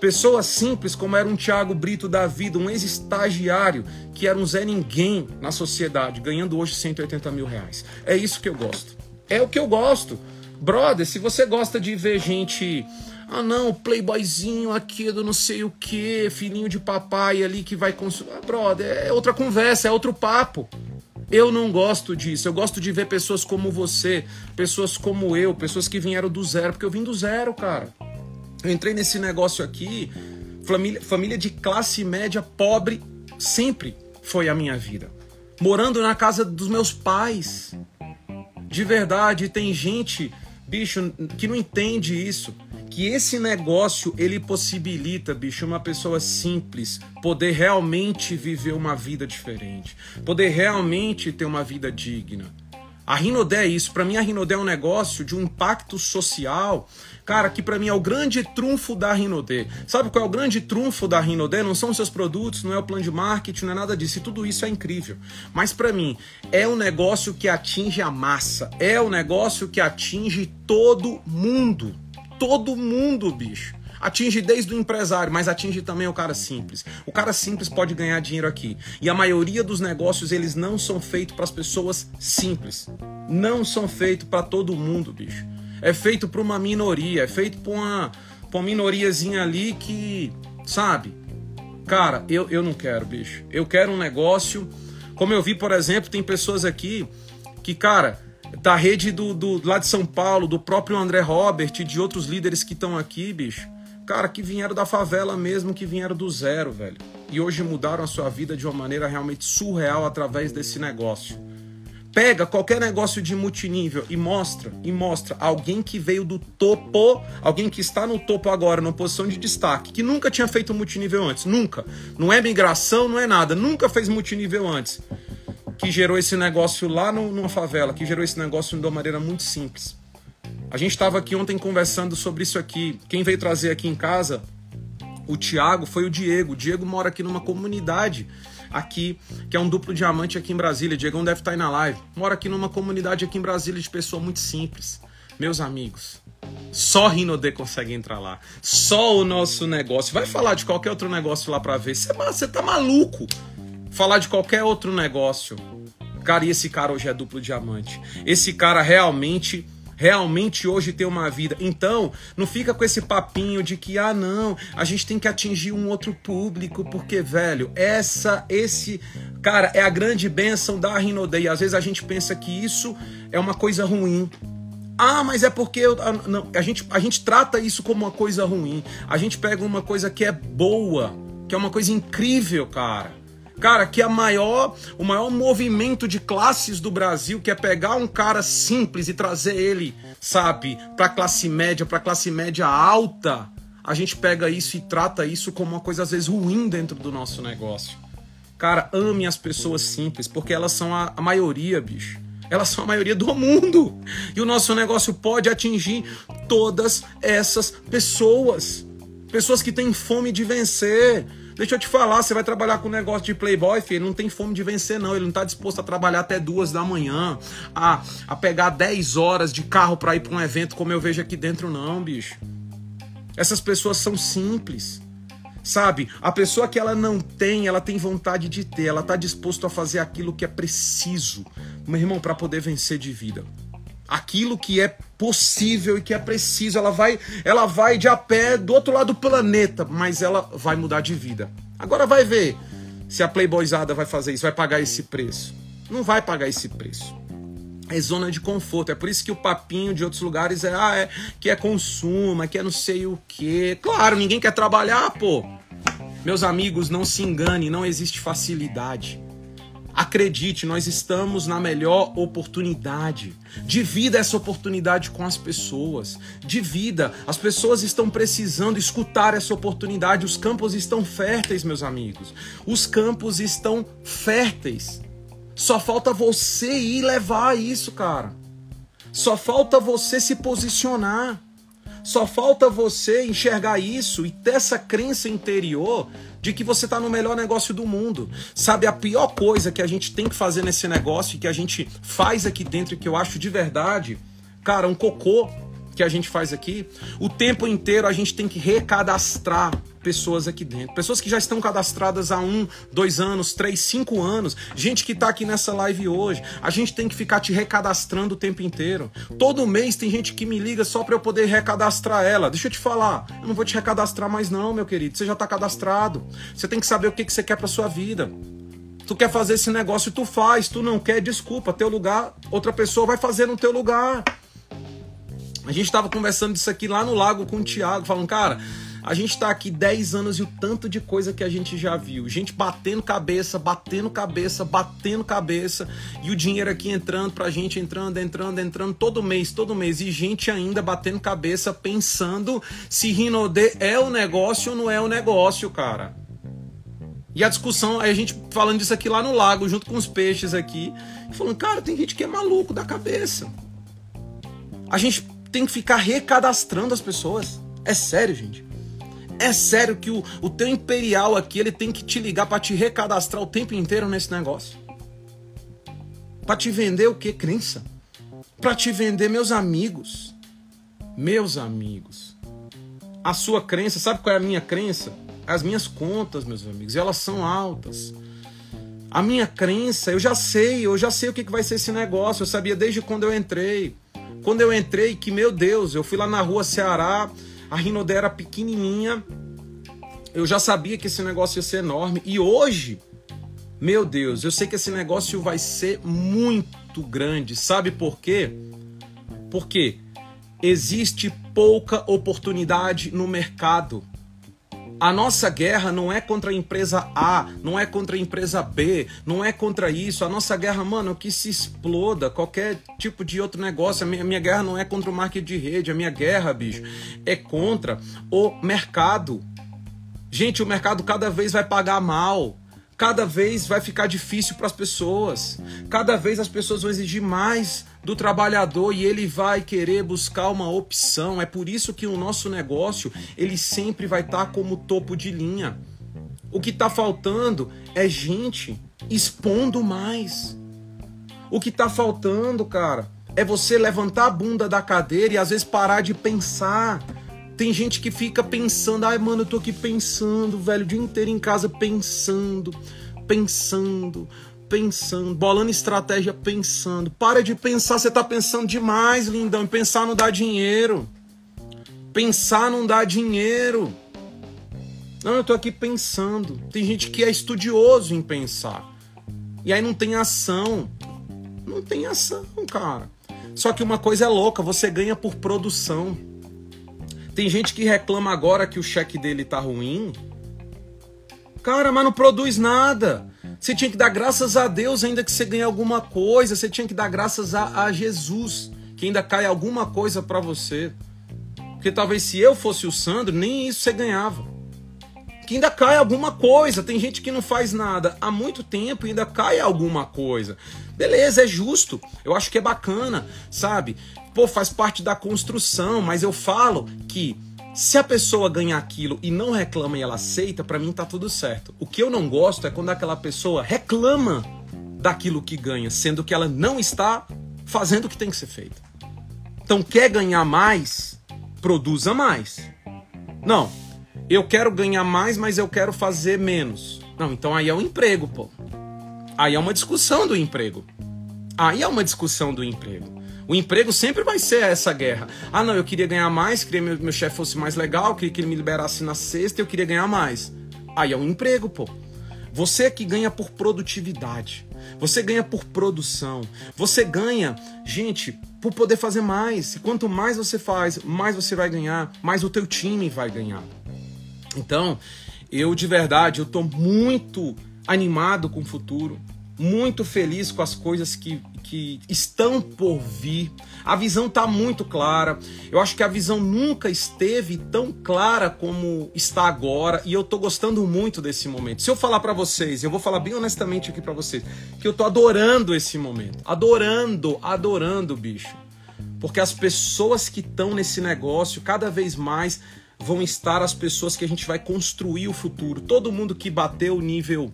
Pessoas simples como era um Tiago Brito da vida, um ex-estagiário que era um Zé Ninguém na sociedade, ganhando hoje 180 mil reais. É isso que eu gosto. É o que eu gosto. Brother, se você gosta de ver gente. Ah, não, playboyzinho aqui do não sei o que, filhinho de papai ali que vai consumir. Ah, brother, é outra conversa, é outro papo. Eu não gosto disso. Eu gosto de ver pessoas como você, pessoas como eu, pessoas que vieram do zero, porque eu vim do zero, cara. Eu entrei nesse negócio aqui, família, família de classe média pobre sempre foi a minha vida. Morando na casa dos meus pais. De verdade, tem gente, bicho, que não entende isso. Que esse negócio ele possibilita, bicho, uma pessoa simples poder realmente viver uma vida diferente, poder realmente ter uma vida digna. A Rinodé é isso. Para mim, a Rinodé é um negócio de um impacto social Cara, que para mim é o grande trunfo da Rinodê. Sabe qual é o grande trunfo da Rinodê? Não são os seus produtos, não é o plano de marketing, não é nada disso. E tudo isso é incrível. Mas para mim, é um negócio que atinge a massa. É um negócio que atinge todo mundo. Todo mundo, bicho atinge desde o empresário, mas atinge também o cara simples. O cara simples pode ganhar dinheiro aqui. E a maioria dos negócios eles não são feitos para as pessoas simples. Não são feitos para todo mundo, bicho é feito para uma minoria, é feito para uma, pra uma minoriazinha ali que, sabe? Cara, eu, eu não quero, bicho. Eu quero um negócio. Como eu vi, por exemplo, tem pessoas aqui que, cara, da rede do, do lá de São Paulo, do próprio André Robert e de outros líderes que estão aqui, bicho. Cara, que vieram da favela mesmo, que vieram do zero, velho. E hoje mudaram a sua vida de uma maneira realmente surreal através desse negócio. Pega qualquer negócio de multinível e mostra, e mostra alguém que veio do topo, alguém que está no topo agora, numa posição de destaque, que nunca tinha feito multinível antes, nunca. Não é migração, não é nada, nunca fez multinível antes. Que gerou esse negócio lá no, numa favela, que gerou esse negócio de uma maneira muito simples. A gente estava aqui ontem conversando sobre isso aqui. Quem veio trazer aqui em casa o Tiago foi o Diego. O Diego mora aqui numa comunidade aqui, que é um duplo diamante aqui em Brasília. Diegão deve estar aí na live. Mora aqui numa comunidade aqui em Brasília de pessoa muito simples. Meus amigos, só Rinode consegue entrar lá. Só o nosso negócio. Vai falar de qualquer outro negócio lá para ver. Você tá maluco? Falar de qualquer outro negócio. Cara, e esse cara hoje é duplo diamante. Esse cara realmente realmente hoje ter uma vida. Então, não fica com esse papinho de que ah não, a gente tem que atingir um outro público, porque velho, essa esse cara é a grande bênção da Rinodei. Às vezes a gente pensa que isso é uma coisa ruim. Ah, mas é porque eu, ah, não, a, gente, a gente trata isso como uma coisa ruim. A gente pega uma coisa que é boa, que é uma coisa incrível, cara. Cara, que a maior, o maior movimento de classes do Brasil, que é pegar um cara simples e trazer ele, sabe, para classe média, para classe média alta, a gente pega isso e trata isso como uma coisa às vezes ruim dentro do nosso negócio. Cara, ame as pessoas simples, porque elas são a, a maioria, bicho. Elas são a maioria do mundo. E o nosso negócio pode atingir todas essas pessoas. Pessoas que têm fome de vencer. Deixa eu te falar, você vai trabalhar com um negócio de playboy, filho, ele não tem fome de vencer, não. Ele não está disposto a trabalhar até duas da manhã, a, a pegar 10 horas de carro para ir para um evento como eu vejo aqui dentro, não, bicho. Essas pessoas são simples. Sabe? A pessoa que ela não tem, ela tem vontade de ter, ela está disposto a fazer aquilo que é preciso, meu irmão, para poder vencer de vida. Aquilo que é possível e que é preciso, ela vai, ela vai de a pé do outro lado do planeta, mas ela vai mudar de vida. Agora vai ver se a playboyzada vai fazer isso, vai pagar esse preço. Não vai pagar esse preço é zona de conforto. É por isso que o papinho de outros lugares é, ah, é que é consumo, é que é não sei o quê. Claro, ninguém quer trabalhar, pô. Meus amigos, não se engane, não existe facilidade. Acredite, nós estamos na melhor oportunidade. Divida essa oportunidade com as pessoas. Divida. As pessoas estão precisando escutar essa oportunidade. Os campos estão férteis, meus amigos. Os campos estão férteis. Só falta você ir levar isso, cara. Só falta você se posicionar. Só falta você enxergar isso e ter essa crença interior de que você está no melhor negócio do mundo. Sabe, a pior coisa que a gente tem que fazer nesse negócio e que a gente faz aqui dentro que eu acho de verdade, cara, um cocô que a gente faz aqui, o tempo inteiro a gente tem que recadastrar pessoas aqui dentro. Pessoas que já estão cadastradas há um, dois anos, três, cinco anos. Gente que está aqui nessa live hoje. A gente tem que ficar te recadastrando o tempo inteiro. Todo mês tem gente que me liga só para eu poder recadastrar ela. Deixa eu te falar, eu não vou te recadastrar mais não, meu querido. Você já está cadastrado. Você tem que saber o que, que você quer para sua vida. Tu quer fazer esse negócio, tu faz. Tu não quer, desculpa. Teu lugar, outra pessoa vai fazer no teu lugar. A gente estava conversando disso aqui lá no lago com o Thiago, falando, cara, a gente está aqui 10 anos e o tanto de coisa que a gente já viu. Gente batendo cabeça, batendo cabeça, batendo cabeça. E o dinheiro aqui entrando pra gente, entrando, entrando, entrando todo mês, todo mês. E gente ainda batendo cabeça, pensando se Rinode é o negócio ou não é o negócio, cara. E a discussão, a gente falando disso aqui lá no lago, junto com os peixes aqui, falando, cara, tem gente que é maluco da cabeça. A gente tem que ficar recadastrando as pessoas. É sério, gente. É sério que o, o teu imperial aqui ele tem que te ligar para te recadastrar o tempo inteiro nesse negócio. Para te vender o que? Crença. Para te vender meus amigos. Meus amigos. A sua crença, sabe qual é a minha crença? As minhas contas, meus amigos, elas são altas. A minha crença, eu já sei, eu já sei o que vai ser esse negócio. Eu sabia desde quando eu entrei. Quando eu entrei, que meu Deus, eu fui lá na rua Ceará, a Rinodé era pequenininha, eu já sabia que esse negócio ia ser enorme. E hoje, meu Deus, eu sei que esse negócio vai ser muito grande. Sabe por quê? Porque existe pouca oportunidade no mercado. A nossa guerra não é contra a empresa A, não é contra a empresa B, não é contra isso. A nossa guerra, mano, que se exploda qualquer tipo de outro negócio. A minha, minha guerra não é contra o marketing de rede, a minha guerra, bicho, é contra o mercado. Gente, o mercado cada vez vai pagar mal cada vez vai ficar difícil para as pessoas. Cada vez as pessoas vão exigir mais do trabalhador e ele vai querer buscar uma opção. É por isso que o nosso negócio, ele sempre vai estar tá como topo de linha. O que está faltando é gente expondo mais. O que está faltando, cara, é você levantar a bunda da cadeira e às vezes parar de pensar tem gente que fica pensando, ai mano, eu tô aqui pensando, velho, o dia inteiro em casa pensando, pensando, pensando, bolando estratégia pensando. Para de pensar, você tá pensando demais, lindão. Pensar não dá dinheiro. Pensar não dá dinheiro. Não, eu tô aqui pensando. Tem gente que é estudioso em pensar. E aí não tem ação. Não tem ação, cara. Só que uma coisa é louca, você ganha por produção. Tem gente que reclama agora que o cheque dele tá ruim. Cara, mas não produz nada. Você tinha que dar graças a Deus ainda que você ganhe alguma coisa. Você tinha que dar graças a, a Jesus, que ainda cai alguma coisa para você. Porque talvez se eu fosse o Sandro, nem isso você ganhava. Que ainda cai alguma coisa. Tem gente que não faz nada há muito tempo e ainda cai alguma coisa. Beleza, é justo. Eu acho que é bacana, sabe? Pô, faz parte da construção, mas eu falo que se a pessoa ganha aquilo e não reclama e ela aceita, para mim tá tudo certo. O que eu não gosto é quando aquela pessoa reclama daquilo que ganha, sendo que ela não está fazendo o que tem que ser feito. Então, quer ganhar mais? Produza mais. Não, eu quero ganhar mais, mas eu quero fazer menos. Não, então aí é um emprego, pô. Aí é uma discussão do emprego. Aí é uma discussão do emprego. O emprego sempre vai ser essa guerra. Ah, não, eu queria ganhar mais, queria que meu, meu chefe fosse mais legal, queria que ele me liberasse na sexta, eu queria ganhar mais. Aí é um emprego, pô. Você que ganha por produtividade. Você ganha por produção. Você ganha, gente, por poder fazer mais. E quanto mais você faz, mais você vai ganhar, mais o teu time vai ganhar. Então, eu de verdade, eu tô muito animado com o futuro, muito feliz com as coisas que que estão por vir. A visão está muito clara. Eu acho que a visão nunca esteve tão clara como está agora e eu estou gostando muito desse momento. Se eu falar para vocês, eu vou falar bem honestamente aqui para vocês, que eu estou adorando esse momento. Adorando, adorando, bicho. Porque as pessoas que estão nesse negócio cada vez mais vão estar as pessoas que a gente vai construir o futuro. Todo mundo que bateu o nível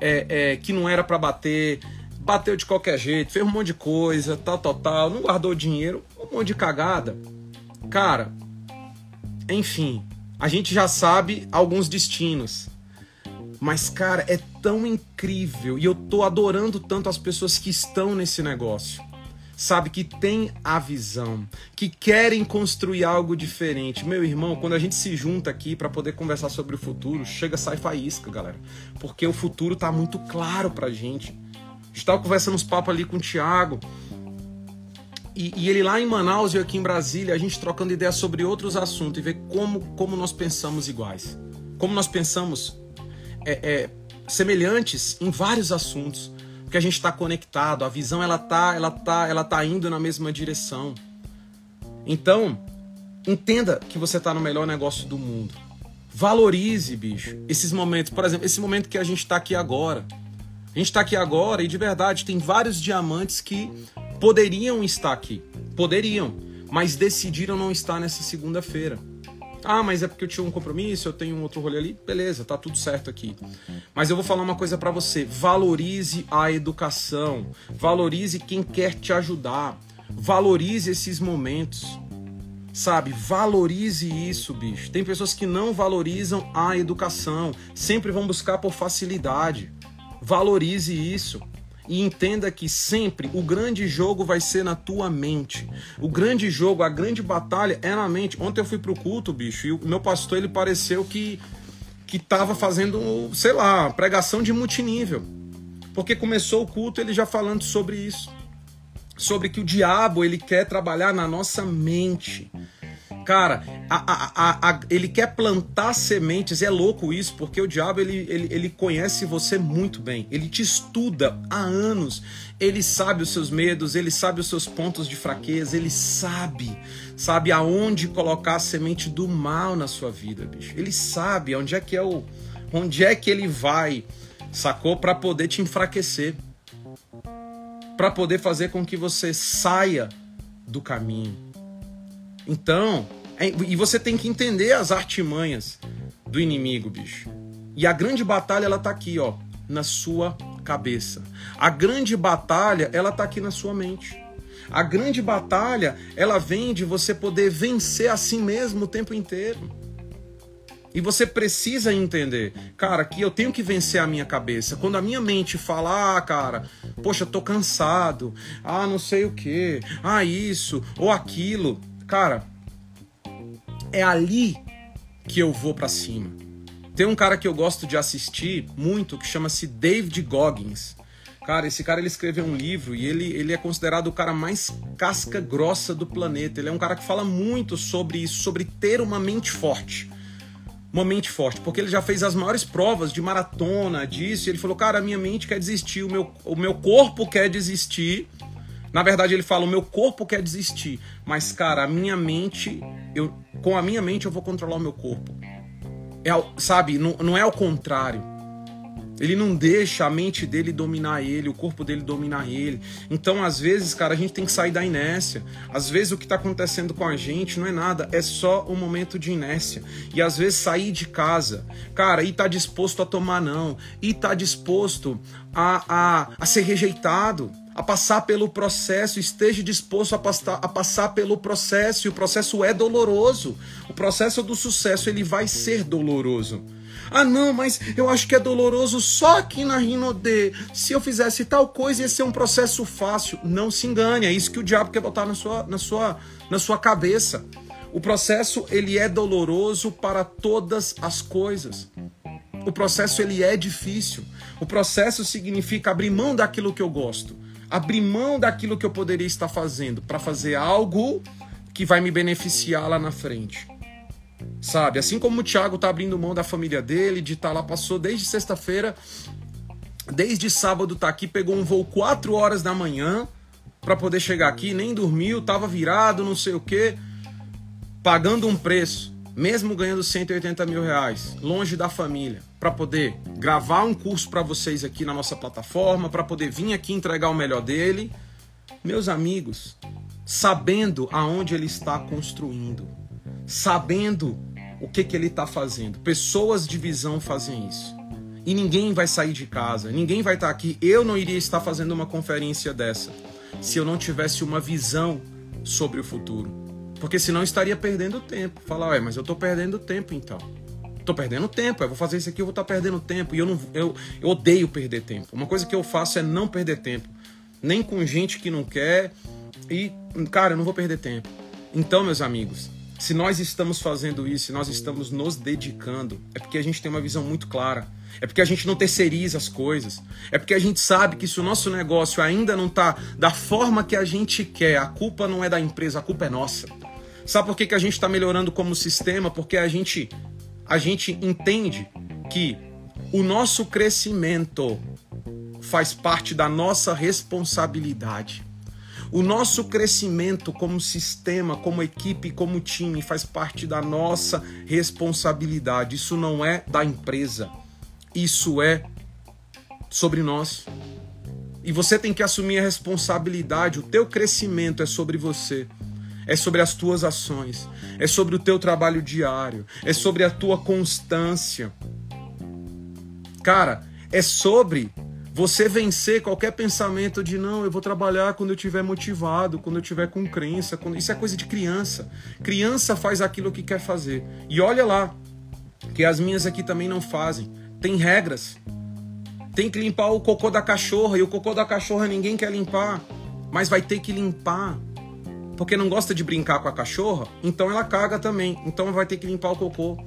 é, é, que não era para bater, bateu de qualquer jeito, fez um monte de coisa, tal, tal, tal, não guardou dinheiro, um monte de cagada. Cara, enfim, a gente já sabe alguns destinos. Mas, cara, é tão incrível e eu tô adorando tanto as pessoas que estão nesse negócio. Sabe, que tem a visão, que querem construir algo diferente. Meu irmão, quando a gente se junta aqui para poder conversar sobre o futuro, chega, sai faísca, galera. Porque o futuro tá muito claro pra gente estava conversando uns papos ali com o Thiago. E, e, ele lá em Manaus e eu aqui em Brasília, a gente trocando ideias sobre outros assuntos e ver como, como nós pensamos iguais. Como nós pensamos é, é, semelhantes em vários assuntos. Porque a gente está conectado, a visão ela tá, ela tá, ela tá indo na mesma direção. Então, entenda que você está no melhor negócio do mundo. Valorize, bicho, esses momentos. Por exemplo, esse momento que a gente está aqui agora. A gente está aqui agora e de verdade tem vários diamantes que poderiam estar aqui. Poderiam, mas decidiram não estar nessa segunda-feira. Ah, mas é porque eu tinha um compromisso, eu tenho um outro rolê ali. Beleza, tá tudo certo aqui. Mas eu vou falar uma coisa para você: valorize a educação, valorize quem quer te ajudar, valorize esses momentos. Sabe, valorize isso, bicho. Tem pessoas que não valorizam a educação, sempre vão buscar por facilidade. Valorize isso. E entenda que sempre o grande jogo vai ser na tua mente. O grande jogo, a grande batalha é na mente. Ontem eu fui pro culto, bicho, e o meu pastor ele pareceu que que tava fazendo, sei lá, pregação de multinível. Porque começou o culto ele já falando sobre isso. Sobre que o diabo ele quer trabalhar na nossa mente. Cara, a, a, a, ele quer plantar sementes, é louco isso, porque o diabo ele, ele, ele conhece você muito bem, ele te estuda há anos, ele sabe os seus medos, ele sabe os seus pontos de fraqueza, ele sabe, sabe aonde colocar a semente do mal na sua vida, bicho. Ele sabe onde é que é o. onde é que ele vai, sacou? para poder te enfraquecer, para poder fazer com que você saia do caminho então, é, e você tem que entender as artimanhas do inimigo, bicho. E a grande batalha ela tá aqui, ó, na sua cabeça. A grande batalha ela tá aqui na sua mente. A grande batalha ela vem de você poder vencer a si mesmo o tempo inteiro. E você precisa entender, cara, que eu tenho que vencer a minha cabeça. Quando a minha mente fala, ah, cara, poxa, tô cansado, ah, não sei o que, ah, isso ou aquilo, cara, é ali que eu vou para cima. Tem um cara que eu gosto de assistir muito que chama-se David Goggins. Cara, esse cara ele escreveu um livro e ele, ele é considerado o cara mais casca grossa do planeta. Ele é um cara que fala muito sobre isso, sobre ter uma mente forte. Uma mente forte, porque ele já fez as maiores provas de maratona, disso. E ele falou, cara, a minha mente quer desistir, o meu, o meu corpo quer desistir. Na verdade, ele fala, o meu corpo quer desistir. Mas, cara, a minha mente, eu, com a minha mente eu vou controlar o meu corpo. É, sabe, não, não é o contrário. Ele não deixa a mente dele dominar ele, o corpo dele dominar ele. Então, às vezes, cara, a gente tem que sair da inércia. Às vezes, o que está acontecendo com a gente não é nada, é só um momento de inércia. E às vezes, sair de casa, cara, e tá disposto a tomar não, e tá disposto a, a, a ser rejeitado a passar pelo processo, esteja disposto a passar, a passar pelo processo, e o processo é doloroso. O processo do sucesso ele vai ser doloroso. Ah, não, mas eu acho que é doloroso só aqui na Rinode. Se eu fizesse tal coisa, ia ser um processo fácil. Não se engane, é isso que o diabo quer botar na sua, na sua, na sua cabeça. O processo ele é doloroso para todas as coisas. O processo ele é difícil. O processo significa abrir mão daquilo que eu gosto, abrir mão daquilo que eu poderia estar fazendo para fazer algo que vai me beneficiar lá na frente. Sabe? Assim como o Thiago tá abrindo mão da família dele, de estar tá lá, passou desde sexta-feira, desde sábado tá aqui, pegou um voo 4 horas da manhã para poder chegar aqui, nem dormiu, tava virado, não sei o que, pagando um preço, mesmo ganhando 180 mil reais, longe da família, para poder gravar um curso para vocês aqui na nossa plataforma, para poder vir aqui entregar o melhor dele. Meus amigos, sabendo aonde ele está construindo, sabendo o que, que ele está fazendo. Pessoas de visão fazem isso. E ninguém vai sair de casa, ninguém vai estar tá aqui. Eu não iria estar fazendo uma conferência dessa se eu não tivesse uma visão sobre o futuro. Porque senão estaria perdendo tempo. Falar, ué, mas eu estou perdendo tempo então. Estou perdendo tempo, eu vou fazer isso aqui, eu vou estar tá perdendo tempo. E eu, não, eu, eu odeio perder tempo. Uma coisa que eu faço é não perder tempo. Nem com gente que não quer. E, cara, eu não vou perder tempo. Então, meus amigos, se nós estamos fazendo isso, se nós estamos nos dedicando, é porque a gente tem uma visão muito clara. É porque a gente não terceiriza as coisas. É porque a gente sabe que se o nosso negócio ainda não está da forma que a gente quer, a culpa não é da empresa, a culpa é nossa. Sabe por que, que a gente está melhorando como sistema? Porque a gente, a gente entende que o nosso crescimento faz parte da nossa responsabilidade. O nosso crescimento como sistema, como equipe, como time faz parte da nossa responsabilidade. Isso não é da empresa. Isso é sobre nós. E você tem que assumir a responsabilidade. O teu crescimento é sobre você. É sobre as tuas ações, é sobre o teu trabalho diário, é sobre a tua constância. Cara, é sobre você vencer qualquer pensamento de não, eu vou trabalhar quando eu estiver motivado, quando eu estiver com crença. Quando... Isso é coisa de criança. Criança faz aquilo que quer fazer. E olha lá, que as minhas aqui também não fazem. Tem regras. Tem que limpar o cocô da cachorra e o cocô da cachorra ninguém quer limpar, mas vai ter que limpar. Porque não gosta de brincar com a cachorra, então ela caga também. Então vai ter que limpar o cocô.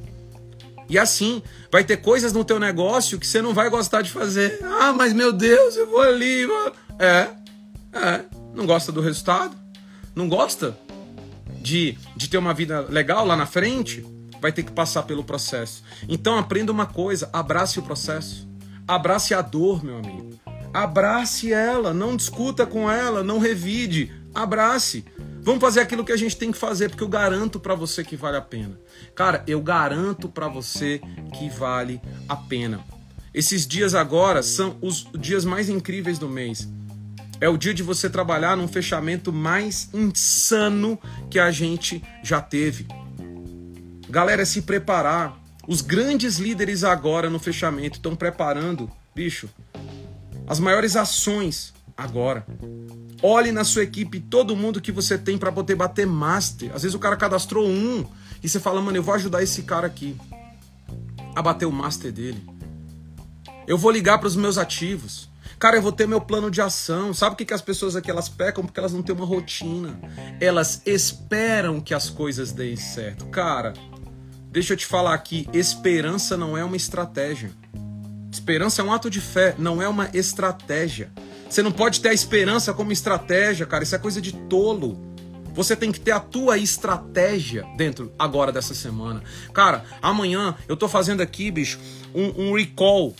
E assim, vai ter coisas no teu negócio que você não vai gostar de fazer. Ah, mas meu Deus, eu vou ali. É, é. Não gosta do resultado? Não gosta de, de ter uma vida legal lá na frente? Vai ter que passar pelo processo. Então aprenda uma coisa: abrace o processo. Abrace a dor, meu amigo. Abrace ela, não discuta com ela, não revide. Abrace. Vamos fazer aquilo que a gente tem que fazer, porque eu garanto para você que vale a pena. Cara, eu garanto para você que vale a pena. Esses dias agora são os dias mais incríveis do mês. É o dia de você trabalhar num fechamento mais insano que a gente já teve. Galera, é se preparar. Os grandes líderes agora no fechamento estão preparando, bicho, as maiores ações agora. Olhe na sua equipe todo mundo que você tem para poder bater master. Às vezes o cara cadastrou um e você fala, mano, eu vou ajudar esse cara aqui. a bater o master dele. Eu vou ligar para os meus ativos. Cara, eu vou ter meu plano de ação. Sabe o que, que as pessoas aqui elas pecam? Porque elas não têm uma rotina. Elas esperam que as coisas deem certo. Cara, deixa eu te falar aqui: esperança não é uma estratégia. Esperança é um ato de fé, não é uma estratégia. Você não pode ter a esperança como estratégia, cara. Isso é coisa de tolo. Você tem que ter a tua estratégia dentro agora dessa semana. Cara, amanhã eu tô fazendo aqui, bicho, um, um recall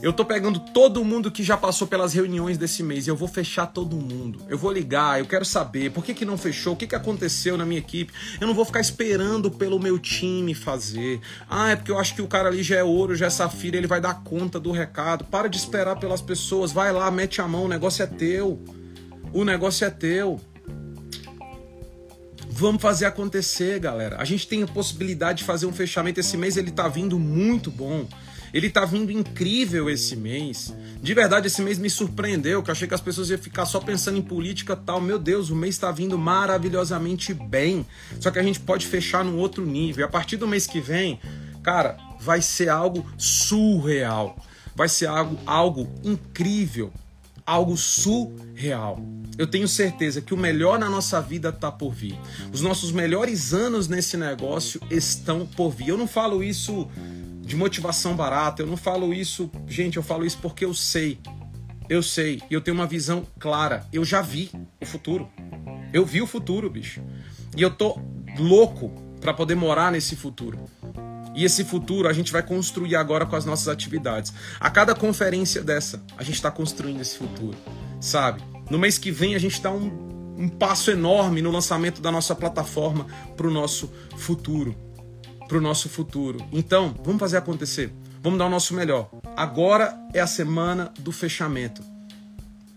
eu tô pegando todo mundo que já passou pelas reuniões desse mês e eu vou fechar todo mundo. Eu vou ligar, eu quero saber por que, que não fechou, o que, que aconteceu na minha equipe. Eu não vou ficar esperando pelo meu time fazer. Ah, é porque eu acho que o cara ali já é ouro, já é safira, ele vai dar conta do recado. Para de esperar pelas pessoas, vai lá, mete a mão, o negócio é teu. O negócio é teu. Vamos fazer acontecer, galera. A gente tem a possibilidade de fazer um fechamento esse mês, ele tá vindo muito bom. Ele tá vindo incrível esse mês. De verdade, esse mês me surpreendeu, que eu achei que as pessoas iam ficar só pensando em política tal. Meu Deus, o mês está vindo maravilhosamente bem. Só que a gente pode fechar num outro nível. E a partir do mês que vem, cara, vai ser algo surreal. Vai ser algo, algo incrível. Algo surreal. Eu tenho certeza que o melhor na nossa vida está por vir. Os nossos melhores anos nesse negócio estão por vir. Eu não falo isso de motivação barata. Eu não falo isso, gente, eu falo isso porque eu sei. Eu sei, e eu tenho uma visão clara. Eu já vi o futuro. Eu vi o futuro, bicho. E eu tô louco para poder morar nesse futuro. E esse futuro a gente vai construir agora com as nossas atividades. A cada conferência dessa, a gente está construindo esse futuro, sabe? No mês que vem a gente dá um, um passo enorme no lançamento da nossa plataforma para o nosso futuro para o nosso futuro. Então, vamos fazer acontecer. Vamos dar o nosso melhor. Agora é a semana do fechamento.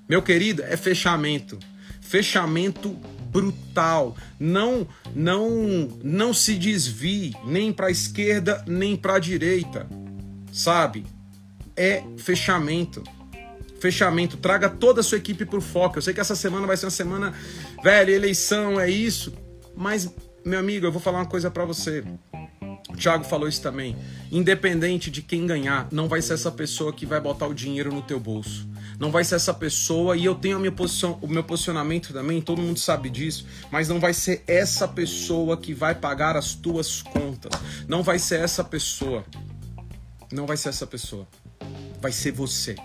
Meu querido, é fechamento. Fechamento brutal. Não, não, não se desvie nem para a esquerda nem para a direita. Sabe? É fechamento. Fechamento. Traga toda a sua equipe para o foco. Eu sei que essa semana vai ser uma semana, velho, eleição é isso. Mas, meu amigo, eu vou falar uma coisa para você. O Thiago falou isso também. Independente de quem ganhar, não vai ser essa pessoa que vai botar o dinheiro no teu bolso. Não vai ser essa pessoa, e eu tenho a minha posição, o meu posicionamento também, todo mundo sabe disso, mas não vai ser essa pessoa que vai pagar as tuas contas. Não vai ser essa pessoa. Não vai ser essa pessoa. Vai ser você.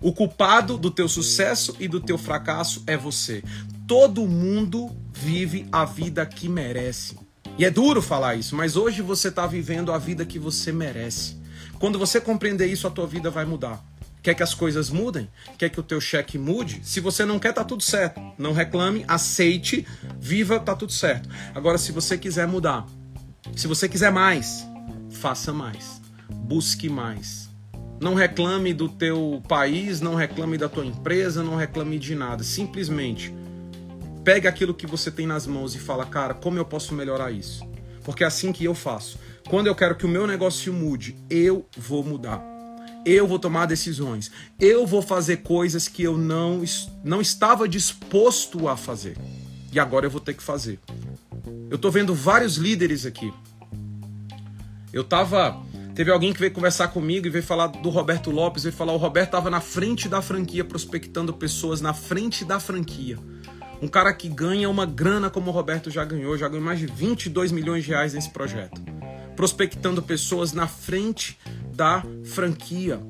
O culpado do teu sucesso e do teu fracasso é você. Todo mundo vive a vida que merece. E é duro falar isso, mas hoje você está vivendo a vida que você merece. Quando você compreender isso, a tua vida vai mudar. Quer que as coisas mudem? Quer que o teu cheque mude? Se você não quer, tá tudo certo. Não reclame, aceite, viva, tá tudo certo. Agora, se você quiser mudar, se você quiser mais, faça mais. Busque mais. Não reclame do teu país, não reclame da tua empresa, não reclame de nada. Simplesmente Pega aquilo que você tem nas mãos e fala, cara, como eu posso melhorar isso? Porque é assim que eu faço. Quando eu quero que o meu negócio mude, eu vou mudar. Eu vou tomar decisões. Eu vou fazer coisas que eu não, não estava disposto a fazer. E agora eu vou ter que fazer. Eu tô vendo vários líderes aqui. Eu tava. Teve alguém que veio conversar comigo e veio falar do Roberto Lopes, veio falar: o Roberto tava na frente da franquia, prospectando pessoas na frente da franquia. Um cara que ganha uma grana como o Roberto já ganhou, já ganhou mais de 22 milhões de reais nesse projeto. Prospectando pessoas na frente da franquia.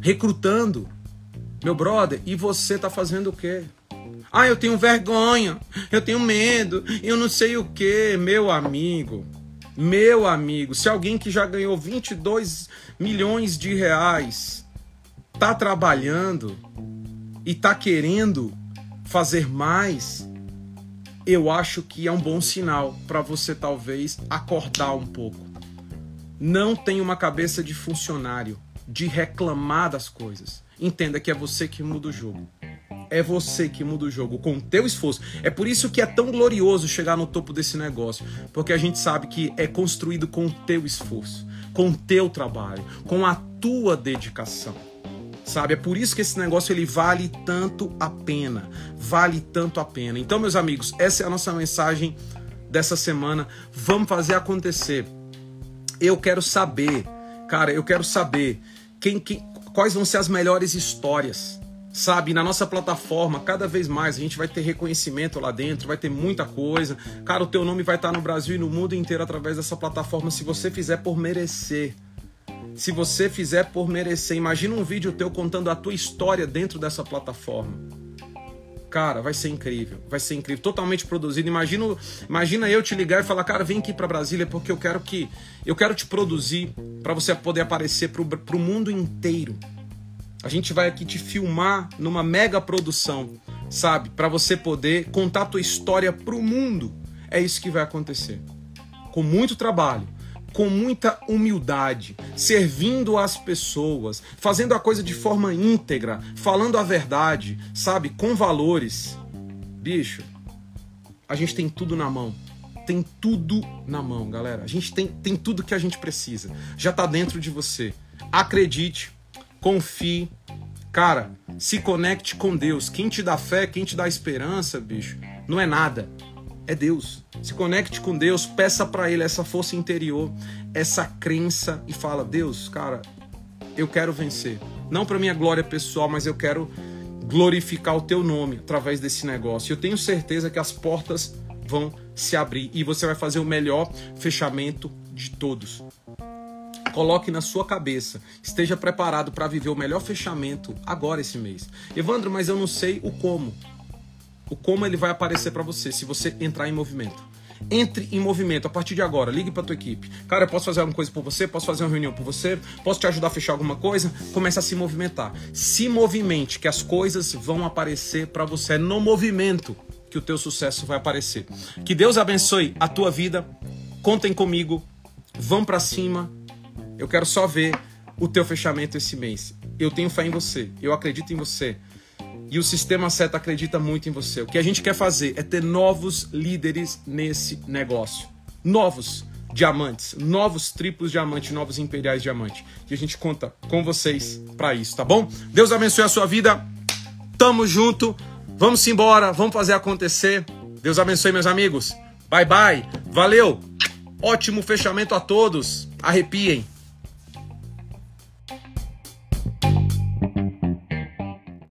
Recrutando. Meu brother, e você tá fazendo o quê? Ah, eu tenho vergonha, eu tenho medo, eu não sei o que, meu amigo. Meu amigo, se alguém que já ganhou 22 milhões de reais tá trabalhando e tá querendo fazer mais, eu acho que é um bom sinal para você talvez acordar um pouco. Não tenha uma cabeça de funcionário, de reclamar das coisas. Entenda que é você que muda o jogo. É você que muda o jogo com o teu esforço. É por isso que é tão glorioso chegar no topo desse negócio, porque a gente sabe que é construído com o teu esforço, com o teu trabalho, com a tua dedicação sabe? É por isso que esse negócio ele vale tanto a pena, vale tanto a pena. Então, meus amigos, essa é a nossa mensagem dessa semana. Vamos fazer acontecer. Eu quero saber, cara, eu quero saber quem, quem, quais vão ser as melhores histórias. Sabe, na nossa plataforma, cada vez mais a gente vai ter reconhecimento lá dentro, vai ter muita coisa. Cara, o teu nome vai estar no Brasil e no mundo inteiro através dessa plataforma se você fizer por merecer. Se você fizer por merecer, imagina um vídeo teu contando a tua história dentro dessa plataforma. Cara, vai ser incrível, vai ser incrível, totalmente produzido. Imagina, imagina eu te ligar e falar, cara, vem aqui para Brasília porque eu quero que eu quero te produzir para você poder aparecer para o mundo inteiro. A gente vai aqui te filmar numa mega produção, sabe? Para você poder contar a tua história pro mundo. É isso que vai acontecer. Com muito trabalho, com muita humildade, servindo as pessoas, fazendo a coisa de forma íntegra, falando a verdade, sabe? Com valores. Bicho, a gente tem tudo na mão. Tem tudo na mão, galera. A gente tem, tem tudo que a gente precisa. Já tá dentro de você. Acredite, confie. Cara, se conecte com Deus. Quem te dá fé, quem te dá esperança, bicho, não é nada. É Deus. Se conecte com Deus, peça para Ele essa força interior, essa crença e fala: Deus, cara, eu quero vencer. Não para minha glória pessoal, mas eu quero glorificar o Teu nome através desse negócio. Eu tenho certeza que as portas vão se abrir e você vai fazer o melhor fechamento de todos. Coloque na sua cabeça. Esteja preparado para viver o melhor fechamento agora esse mês. Evandro, mas eu não sei o como. O como ele vai aparecer para você se você entrar em movimento. Entre em movimento a partir de agora. Ligue para tua equipe. Cara, eu posso fazer alguma coisa por você? Posso fazer uma reunião por você? Posso te ajudar a fechar alguma coisa? Comece a se movimentar. Se movimente, que as coisas vão aparecer para você. É no movimento que o teu sucesso vai aparecer. Que Deus abençoe a tua vida. Contem comigo. Vão para cima eu quero só ver o teu fechamento esse mês. Eu tenho fé em você, eu acredito em você. E o sistema certo acredita muito em você. O que a gente quer fazer é ter novos líderes nesse negócio. Novos diamantes, novos triplos diamantes, novos imperiais diamantes. E a gente conta com vocês para isso, tá bom? Deus abençoe a sua vida. Tamo junto. Vamos embora, vamos fazer acontecer. Deus abençoe meus amigos. Bye bye. Valeu. Ótimo fechamento a todos. Arrepiem.